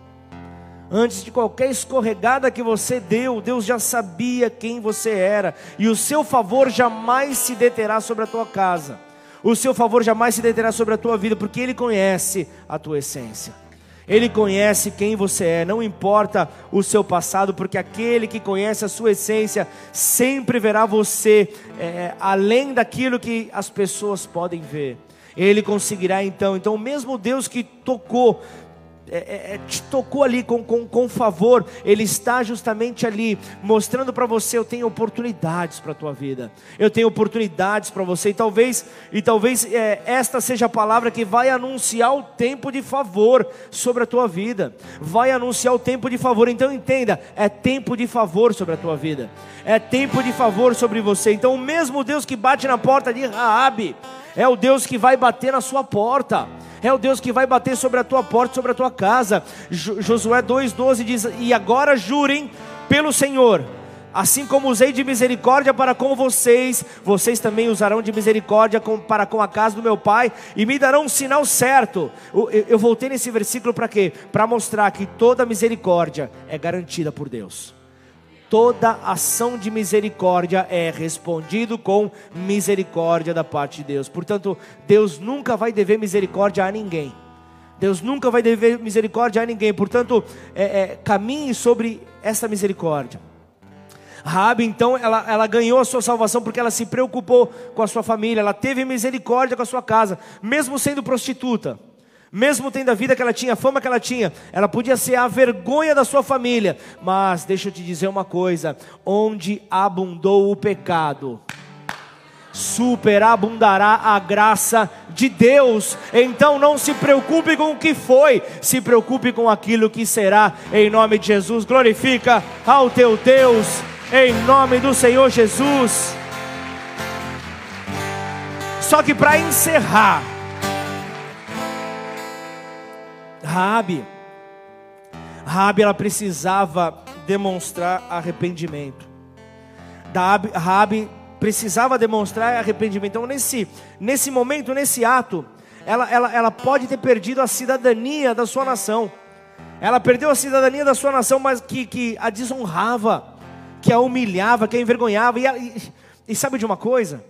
Antes de qualquer escorregada que você deu, Deus já sabia quem você era, e o seu favor jamais se deterá sobre a tua casa, o seu favor jamais se deterá sobre a tua vida, porque Ele conhece a tua essência. Ele conhece quem você é, não importa o seu passado, porque aquele que conhece a sua essência sempre verá você é, além daquilo que as pessoas podem ver. Ele conseguirá então, então, o mesmo Deus que tocou é, é, é, te tocou ali com, com, com favor, Ele está justamente ali, mostrando para você: eu tenho oportunidades para a tua vida, eu tenho oportunidades para você, e talvez, e talvez é, esta seja a palavra que vai anunciar o tempo de favor sobre a tua vida, vai anunciar o tempo de favor, então entenda: é tempo de favor sobre a tua vida, é tempo de favor sobre você. Então, o mesmo Deus que bate na porta de Raabe, é o Deus que vai bater na sua porta é o Deus que vai bater sobre a tua porta, sobre a tua casa. Josué 2,12 diz: E agora jurem pelo Senhor, assim como usei de misericórdia para com vocês, vocês também usarão de misericórdia para com a casa do meu pai, e me darão um sinal certo. Eu voltei nesse versículo para quê? Para mostrar que toda misericórdia é garantida por Deus toda ação de misericórdia é respondido com misericórdia da parte de Deus. Portanto, Deus nunca vai dever misericórdia a ninguém. Deus nunca vai dever misericórdia a ninguém. Portanto, é, é, caminhe sobre essa misericórdia. Raabe então ela, ela ganhou a sua salvação porque ela se preocupou com a sua família, ela teve misericórdia com a sua casa, mesmo sendo prostituta. Mesmo tendo a vida que ela tinha, a fama que ela tinha, ela podia ser a vergonha da sua família. Mas deixa eu te dizer uma coisa: onde abundou o pecado, superabundará a graça de Deus. Então não se preocupe com o que foi, se preocupe com aquilo que será, em nome de Jesus. Glorifica ao teu Deus, em nome do Senhor Jesus. Só que para encerrar, Rabi, Rabi ela precisava demonstrar arrependimento. Rabi precisava demonstrar arrependimento. Então, nesse, nesse momento, nesse ato, ela, ela, ela pode ter perdido a cidadania da sua nação. Ela perdeu a cidadania da sua nação, mas que, que a desonrava, que a humilhava, que a envergonhava. E, e, e sabe de uma coisa?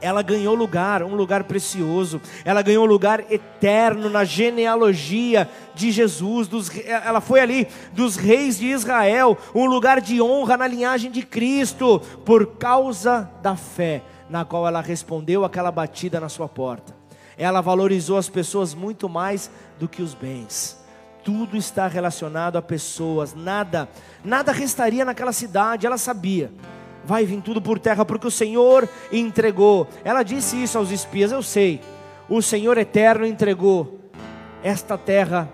Ela ganhou lugar, um lugar precioso, ela ganhou lugar eterno na genealogia de Jesus, dos, ela foi ali dos reis de Israel, um lugar de honra na linhagem de Cristo, por causa da fé na qual ela respondeu aquela batida na sua porta. Ela valorizou as pessoas muito mais do que os bens. Tudo está relacionado a pessoas, nada, nada restaria naquela cidade, ela sabia vai vir tudo por terra, porque o Senhor entregou. Ela disse isso aos espias, eu sei. O Senhor eterno entregou esta terra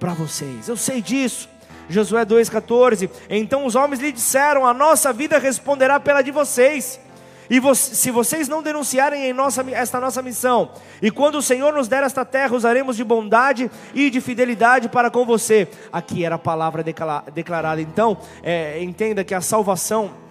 para vocês. Eu sei disso. Josué 2,14. Então os homens lhe disseram: A nossa vida responderá pela de vocês. E se vocês não denunciarem em nossa, esta nossa missão, e quando o Senhor nos der esta terra, usaremos de bondade e de fidelidade para com você. Aqui era a palavra declarada. Então, é, entenda que a salvação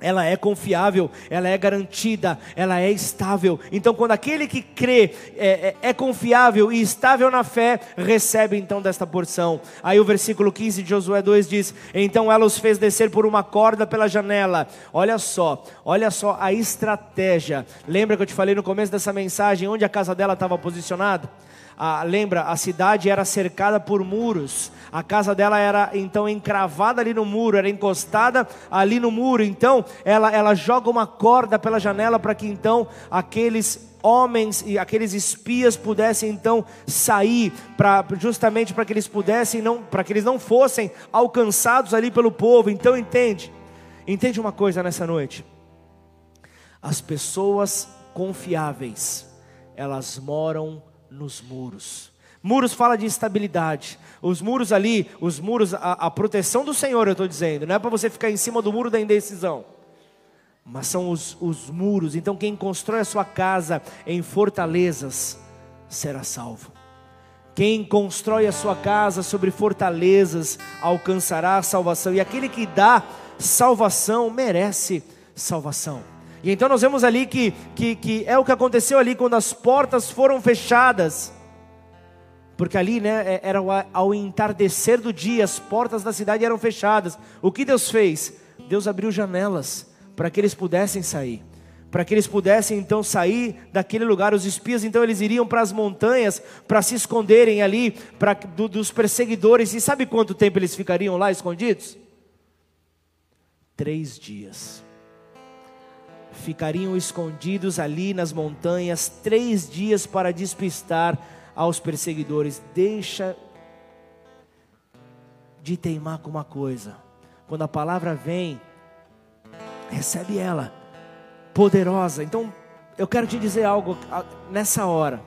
ela é confiável, ela é garantida, ela é estável. Então, quando aquele que crê é, é, é, confiável e estável na fé, recebe então desta porção. Aí o versículo 15 de Josué 2 diz: Então ela os fez descer por uma corda pela janela. Olha só, olha só a estratégia. Lembra que eu te falei no começo dessa mensagem onde a casa dela estava posicionada? Ah, lembra, a cidade era cercada por muros, a casa dela era então encravada ali no muro, era encostada ali no muro, então ela, ela joga uma corda pela janela para que então aqueles homens e aqueles espias pudessem então sair para justamente para que eles pudessem não para que eles não fossem alcançados ali pelo povo. Então entende? Entende uma coisa nessa noite? As pessoas confiáveis, elas moram nos muros. Muros fala de estabilidade. Os muros ali, os muros, a, a proteção do Senhor, eu estou dizendo, não é para você ficar em cima do muro da indecisão, mas são os, os muros. Então, quem constrói a sua casa em fortalezas será salvo. Quem constrói a sua casa sobre fortalezas alcançará a salvação, e aquele que dá salvação merece salvação. E então nós vemos ali que, que, que é o que aconteceu ali quando as portas foram fechadas. Porque ali, né, é, era ao entardecer do dia, as portas da cidade eram fechadas. O que Deus fez? Deus abriu janelas para que eles pudessem sair. Para que eles pudessem então sair daquele lugar, os espias então eles iriam para as montanhas para se esconderem ali pra, do, dos perseguidores. E sabe quanto tempo eles ficariam lá escondidos? Três dias ficariam escondidos ali nas montanhas três dias para despistar aos perseguidores. Deixa de teimar com uma coisa. Quando a palavra vem, recebe ela, poderosa. Então, eu quero te dizer algo nessa hora.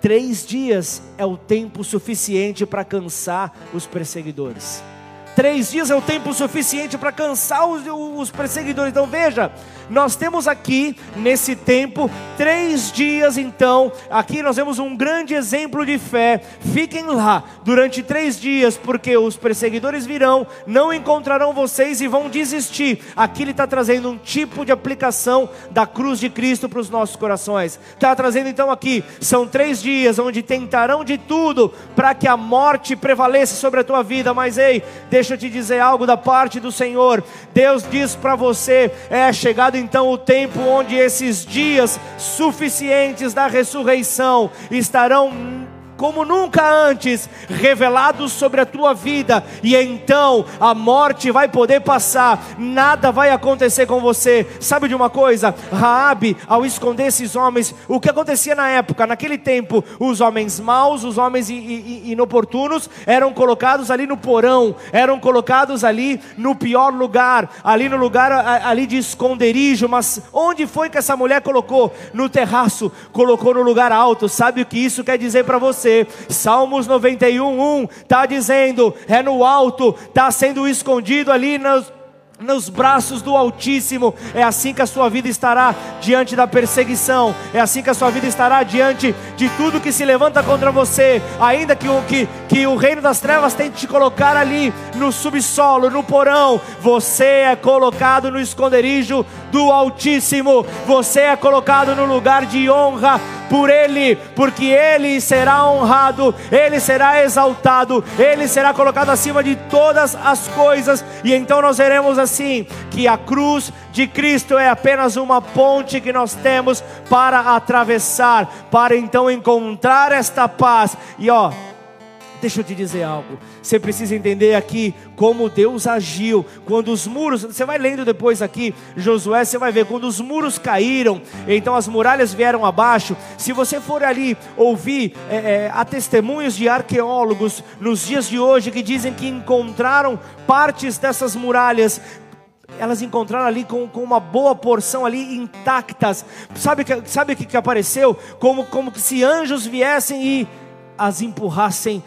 Três dias é o tempo suficiente para cansar os perseguidores. Três dias é o tempo suficiente para cansar os, os perseguidores. Então veja, nós temos aqui nesse tempo três dias. Então aqui nós vemos um grande exemplo de fé. Fiquem lá durante três dias, porque os perseguidores virão, não encontrarão vocês e vão desistir. Aqui ele está trazendo um tipo de aplicação da cruz de Cristo para os nossos corações. Está trazendo então aqui são três dias onde tentarão de tudo para que a morte prevaleça sobre a tua vida. Mas ei, deixa eu te dizer algo da parte do Senhor. Deus diz para você: é chegado então o tempo onde esses dias suficientes da ressurreição estarão como nunca antes revelados sobre a tua vida, e então a morte vai poder passar, nada vai acontecer com você. Sabe de uma coisa? Raabe, ao esconder esses homens, o que acontecia na época, naquele tempo, os homens maus, os homens inoportunos eram colocados ali no porão, eram colocados ali no pior lugar, ali no lugar ali de esconderijo, mas onde foi que essa mulher colocou? No terraço, colocou no lugar alto. Sabe o que isso quer dizer para você? Salmos 91, 1 está dizendo: é no alto, está sendo escondido ali nos nos braços do Altíssimo. É assim que a sua vida estará diante da perseguição. É assim que a sua vida estará diante de tudo que se levanta contra você. Ainda que o, que, que o reino das trevas tente te colocar ali no subsolo, no porão, você é colocado no esconderijo do Altíssimo. Você é colocado no lugar de honra por Ele, porque Ele será honrado, Ele será exaltado, Ele será colocado acima de todas as coisas, e então nós veremos assim que a cruz de Cristo é apenas uma ponte que nós temos para atravessar, para então encontrar esta paz. E ó, Deixa eu te dizer algo. Você precisa entender aqui como Deus agiu quando os muros. Você vai lendo depois aqui, Josué, você vai ver quando os muros caíram, então as muralhas vieram abaixo. Se você for ali ouvir, é, é, há testemunhos de arqueólogos nos dias de hoje que dizem que encontraram partes dessas muralhas elas encontraram ali com, com uma boa porção ali intactas. Sabe que sabe o que, que apareceu? Como como se anjos viessem e as empurrassem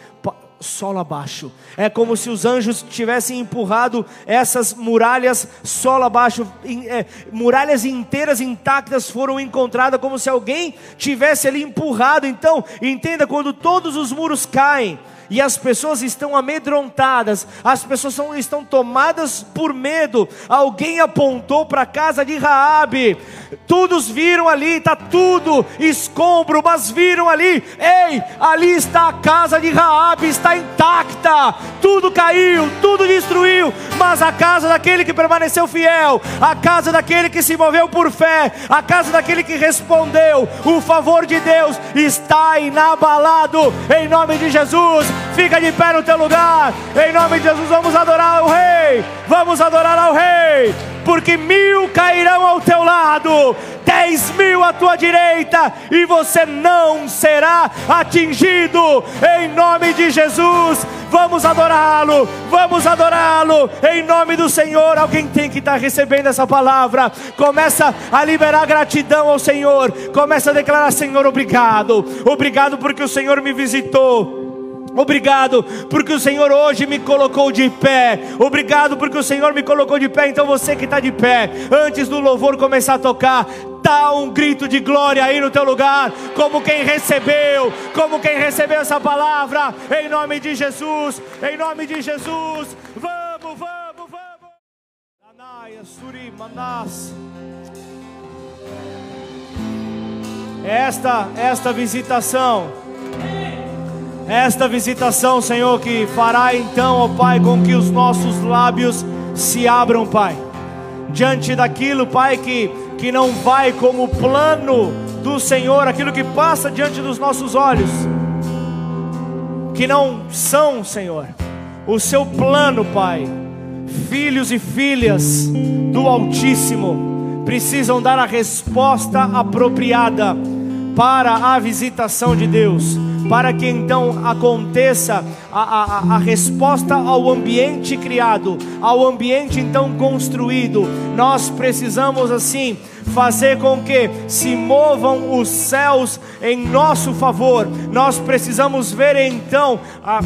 solo abaixo. É como se os anjos tivessem empurrado essas muralhas solo abaixo. É, muralhas inteiras intactas foram encontradas, como se alguém tivesse ali empurrado. Então, entenda: quando todos os muros caem, e as pessoas estão amedrontadas, as pessoas são, estão tomadas por medo. Alguém apontou para a casa de Raabe, todos viram ali, está tudo escombro, mas viram ali, ei, ali está a casa de Raabe, está intacta, tudo caiu, tudo destruiu, mas a casa daquele que permaneceu fiel, a casa daquele que se moveu por fé, a casa daquele que respondeu, o favor de Deus está inabalado, em nome de Jesus. Fica de pé no teu lugar. Em nome de Jesus, vamos adorar o Rei. Vamos adorar ao Rei. Porque mil cairão ao teu lado, dez mil à tua direita, e você não será atingido. Em nome de Jesus, vamos adorá-lo. Vamos adorá-lo. Em nome do Senhor. Alguém tem que estar recebendo essa palavra. Começa a liberar gratidão ao Senhor. Começa a declarar: Senhor, obrigado. Obrigado porque o Senhor me visitou. Obrigado porque o Senhor hoje me colocou de pé. Obrigado porque o Senhor me colocou de pé. Então você que está de pé, antes do louvor começar a tocar, dá um grito de glória aí no teu lugar, como quem recebeu, como quem recebeu essa palavra, em nome de Jesus, em nome de Jesus. Vamos, vamos, vamos. Esta, esta visitação esta visitação, Senhor, que fará então, ó Pai, com que os nossos lábios se abram, Pai, diante daquilo, Pai, que, que não vai como plano do Senhor, aquilo que passa diante dos nossos olhos, que não são, Senhor, o seu plano, Pai. Filhos e filhas do Altíssimo precisam dar a resposta apropriada para a visitação de Deus para que então aconteça a, a, a resposta ao ambiente criado, ao ambiente então construído. Nós precisamos assim fazer com que se movam os céus em nosso favor. Nós precisamos ver então a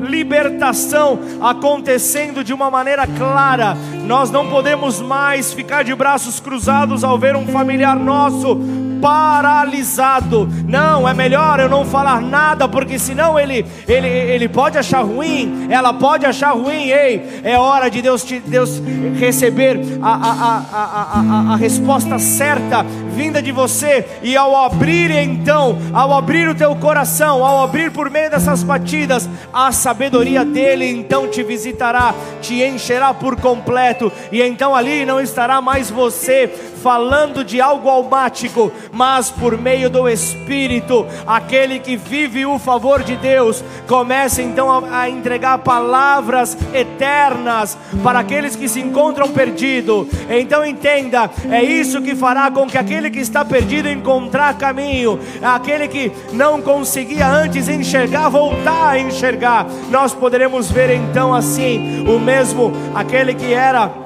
libertação acontecendo de uma maneira clara. Nós não podemos mais ficar de braços cruzados ao ver um familiar nosso paralisado. Não, é melhor eu não falar nada, porque senão ele, ele, ele pode achar ruim, ela pode achar ruim. Ei, é hora de Deus, te, Deus receber a, a, a, a, a, resposta certa vinda de você, e ao abrir então, ao abrir o teu coração, ao abrir por meio dessas batidas, a sabedoria dele então te visitará, te encherá por completo, e então ali não estará mais você falando de algo almático, mas por meio do Espírito, aquele que vive o favor de Deus, começa então a, a entregar palavras eternas para aqueles que se encontram perdidos. Então entenda, é isso que fará com que aquele que está perdido encontrar caminho, aquele que não conseguia antes enxergar, voltar a enxergar. Nós poderemos ver então assim o mesmo aquele que era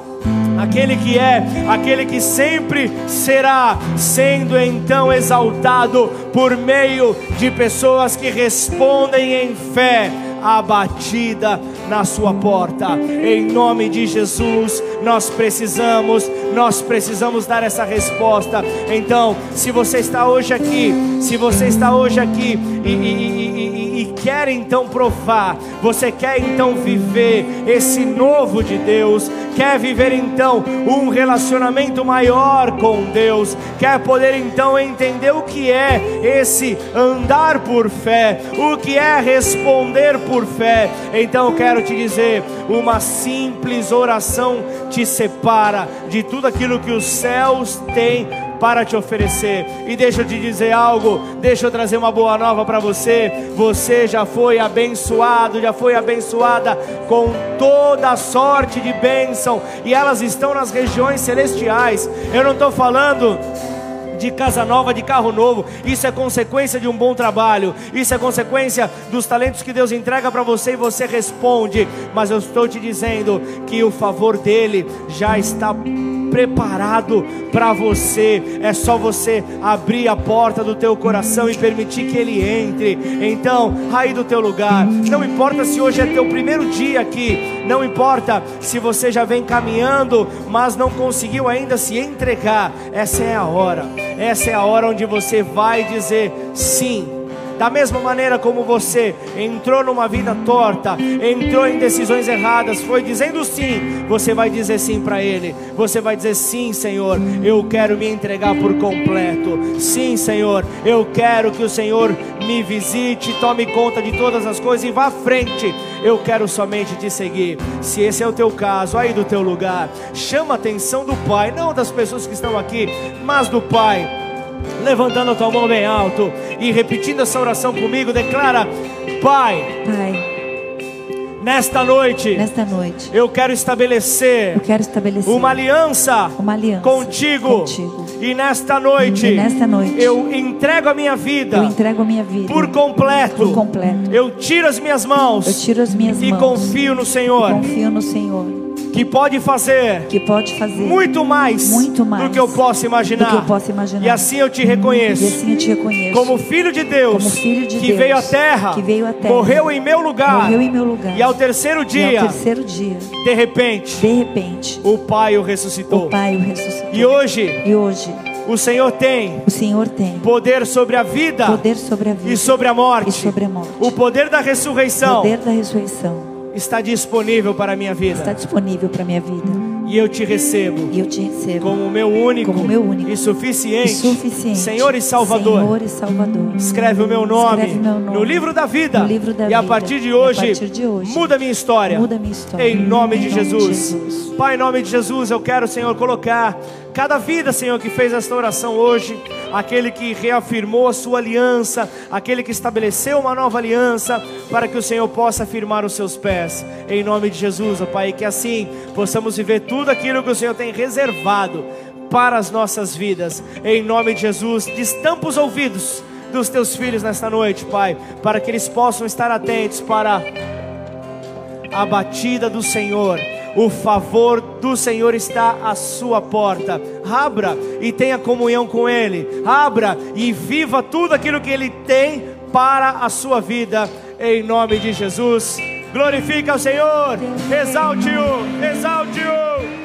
aquele que é, aquele que sempre será, sendo então exaltado por meio de pessoas que respondem em fé a batida na sua porta. Em nome de Jesus, nós precisamos, nós precisamos dar essa resposta. Então, se você está hoje aqui, se você está hoje aqui e, e, e, e quer então provar, você quer então viver esse novo de Deus, quer viver então um relacionamento maior com Deus, quer poder então entender o que é esse andar por fé, o que é responder por fé. Então eu quero te dizer, uma simples oração te separa de tudo aquilo que os céus têm para te oferecer. E deixa eu te dizer algo, deixa eu trazer uma boa nova para você. Você já foi abençoado, já foi abençoada com toda sorte de bênção, e elas estão nas regiões celestiais. Eu não estou falando de casa nova, de carro novo. Isso é consequência de um bom trabalho. Isso é consequência dos talentos que Deus entrega para você e você responde. Mas eu estou te dizendo que o favor dele já está preparado para você. É só você abrir a porta do teu coração e permitir que ele entre. Então, aí do teu lugar. Não importa se hoje é teu primeiro dia aqui, não importa se você já vem caminhando, mas não conseguiu ainda se entregar. Essa é a hora. Essa é a hora onde você vai dizer sim da mesma maneira como você entrou numa vida torta, entrou em decisões erradas, foi dizendo sim, você vai dizer sim para Ele. Você vai dizer sim, Senhor, eu quero me entregar por completo. Sim, Senhor, eu quero que o Senhor me visite, tome conta de todas as coisas e vá à frente. Eu quero somente te seguir. Se esse é o teu caso, aí do teu lugar, chama a atenção do Pai, não das pessoas que estão aqui, mas do Pai levantando a tua mão bem alto e repetindo essa oração comigo, declara: Pai, Pai, nesta noite, nesta noite, eu quero estabelecer, eu quero estabelecer uma aliança, uma aliança contigo, contigo. E nesta noite, e nesta noite, eu entrego a minha vida, eu entrego a minha vida por completo, por completo. Eu tiro as minhas mãos, eu tiro as minhas e mãos confio no Senhor, confio no Senhor que pode fazer, que pode fazer muito mais, muito mais do que eu posso imaginar. Eu posso imaginar. E assim eu te reconheço. E assim eu te reconheço. Como filho de Deus, como filho de que Deus, veio à terra, que veio à terra, morreu em meu lugar, morreu em meu lugar. E ao terceiro dia, e ao terceiro dia, de repente, de repente, o Pai o ressuscitou. O Pai o ressuscitou. E hoje, e hoje o Senhor tem o Senhor tem poder sobre a vida, poder sobre a vida e sobre a morte, e sobre a morte. O poder da ressurreição, o poder da ressurreição está disponível para a minha vida. Está disponível para a minha vida. E eu te recebo. E eu te recebo. Como meu único. Como meu único. E suficiente. E suficiente. Senhor e Salvador. Senhor e Salvador. Escreve o meu nome. Meu nome no livro da vida. Livro da e vida. a partir de hoje. E a partir de hoje. Muda minha história. Muda minha história. Em nome, em de, nome Jesus. de Jesus. Pai, em nome de Jesus, eu quero, Senhor, colocar cada vida, Senhor, que fez esta oração hoje, aquele que reafirmou a sua aliança, aquele que estabeleceu uma nova aliança, para que o Senhor possa firmar os seus pés, em nome de Jesus, ó Pai, que assim possamos viver tudo aquilo que o Senhor tem reservado para as nossas vidas, em nome de Jesus, destampa os ouvidos dos teus filhos nesta noite, Pai, para que eles possam estar atentos para a batida do Senhor o favor do Senhor está à sua porta. Abra e tenha comunhão com Ele. Abra e viva tudo aquilo que Ele tem para a sua vida. Em nome de Jesus. Glorifica o Senhor. Exalte-o. Exalte-o.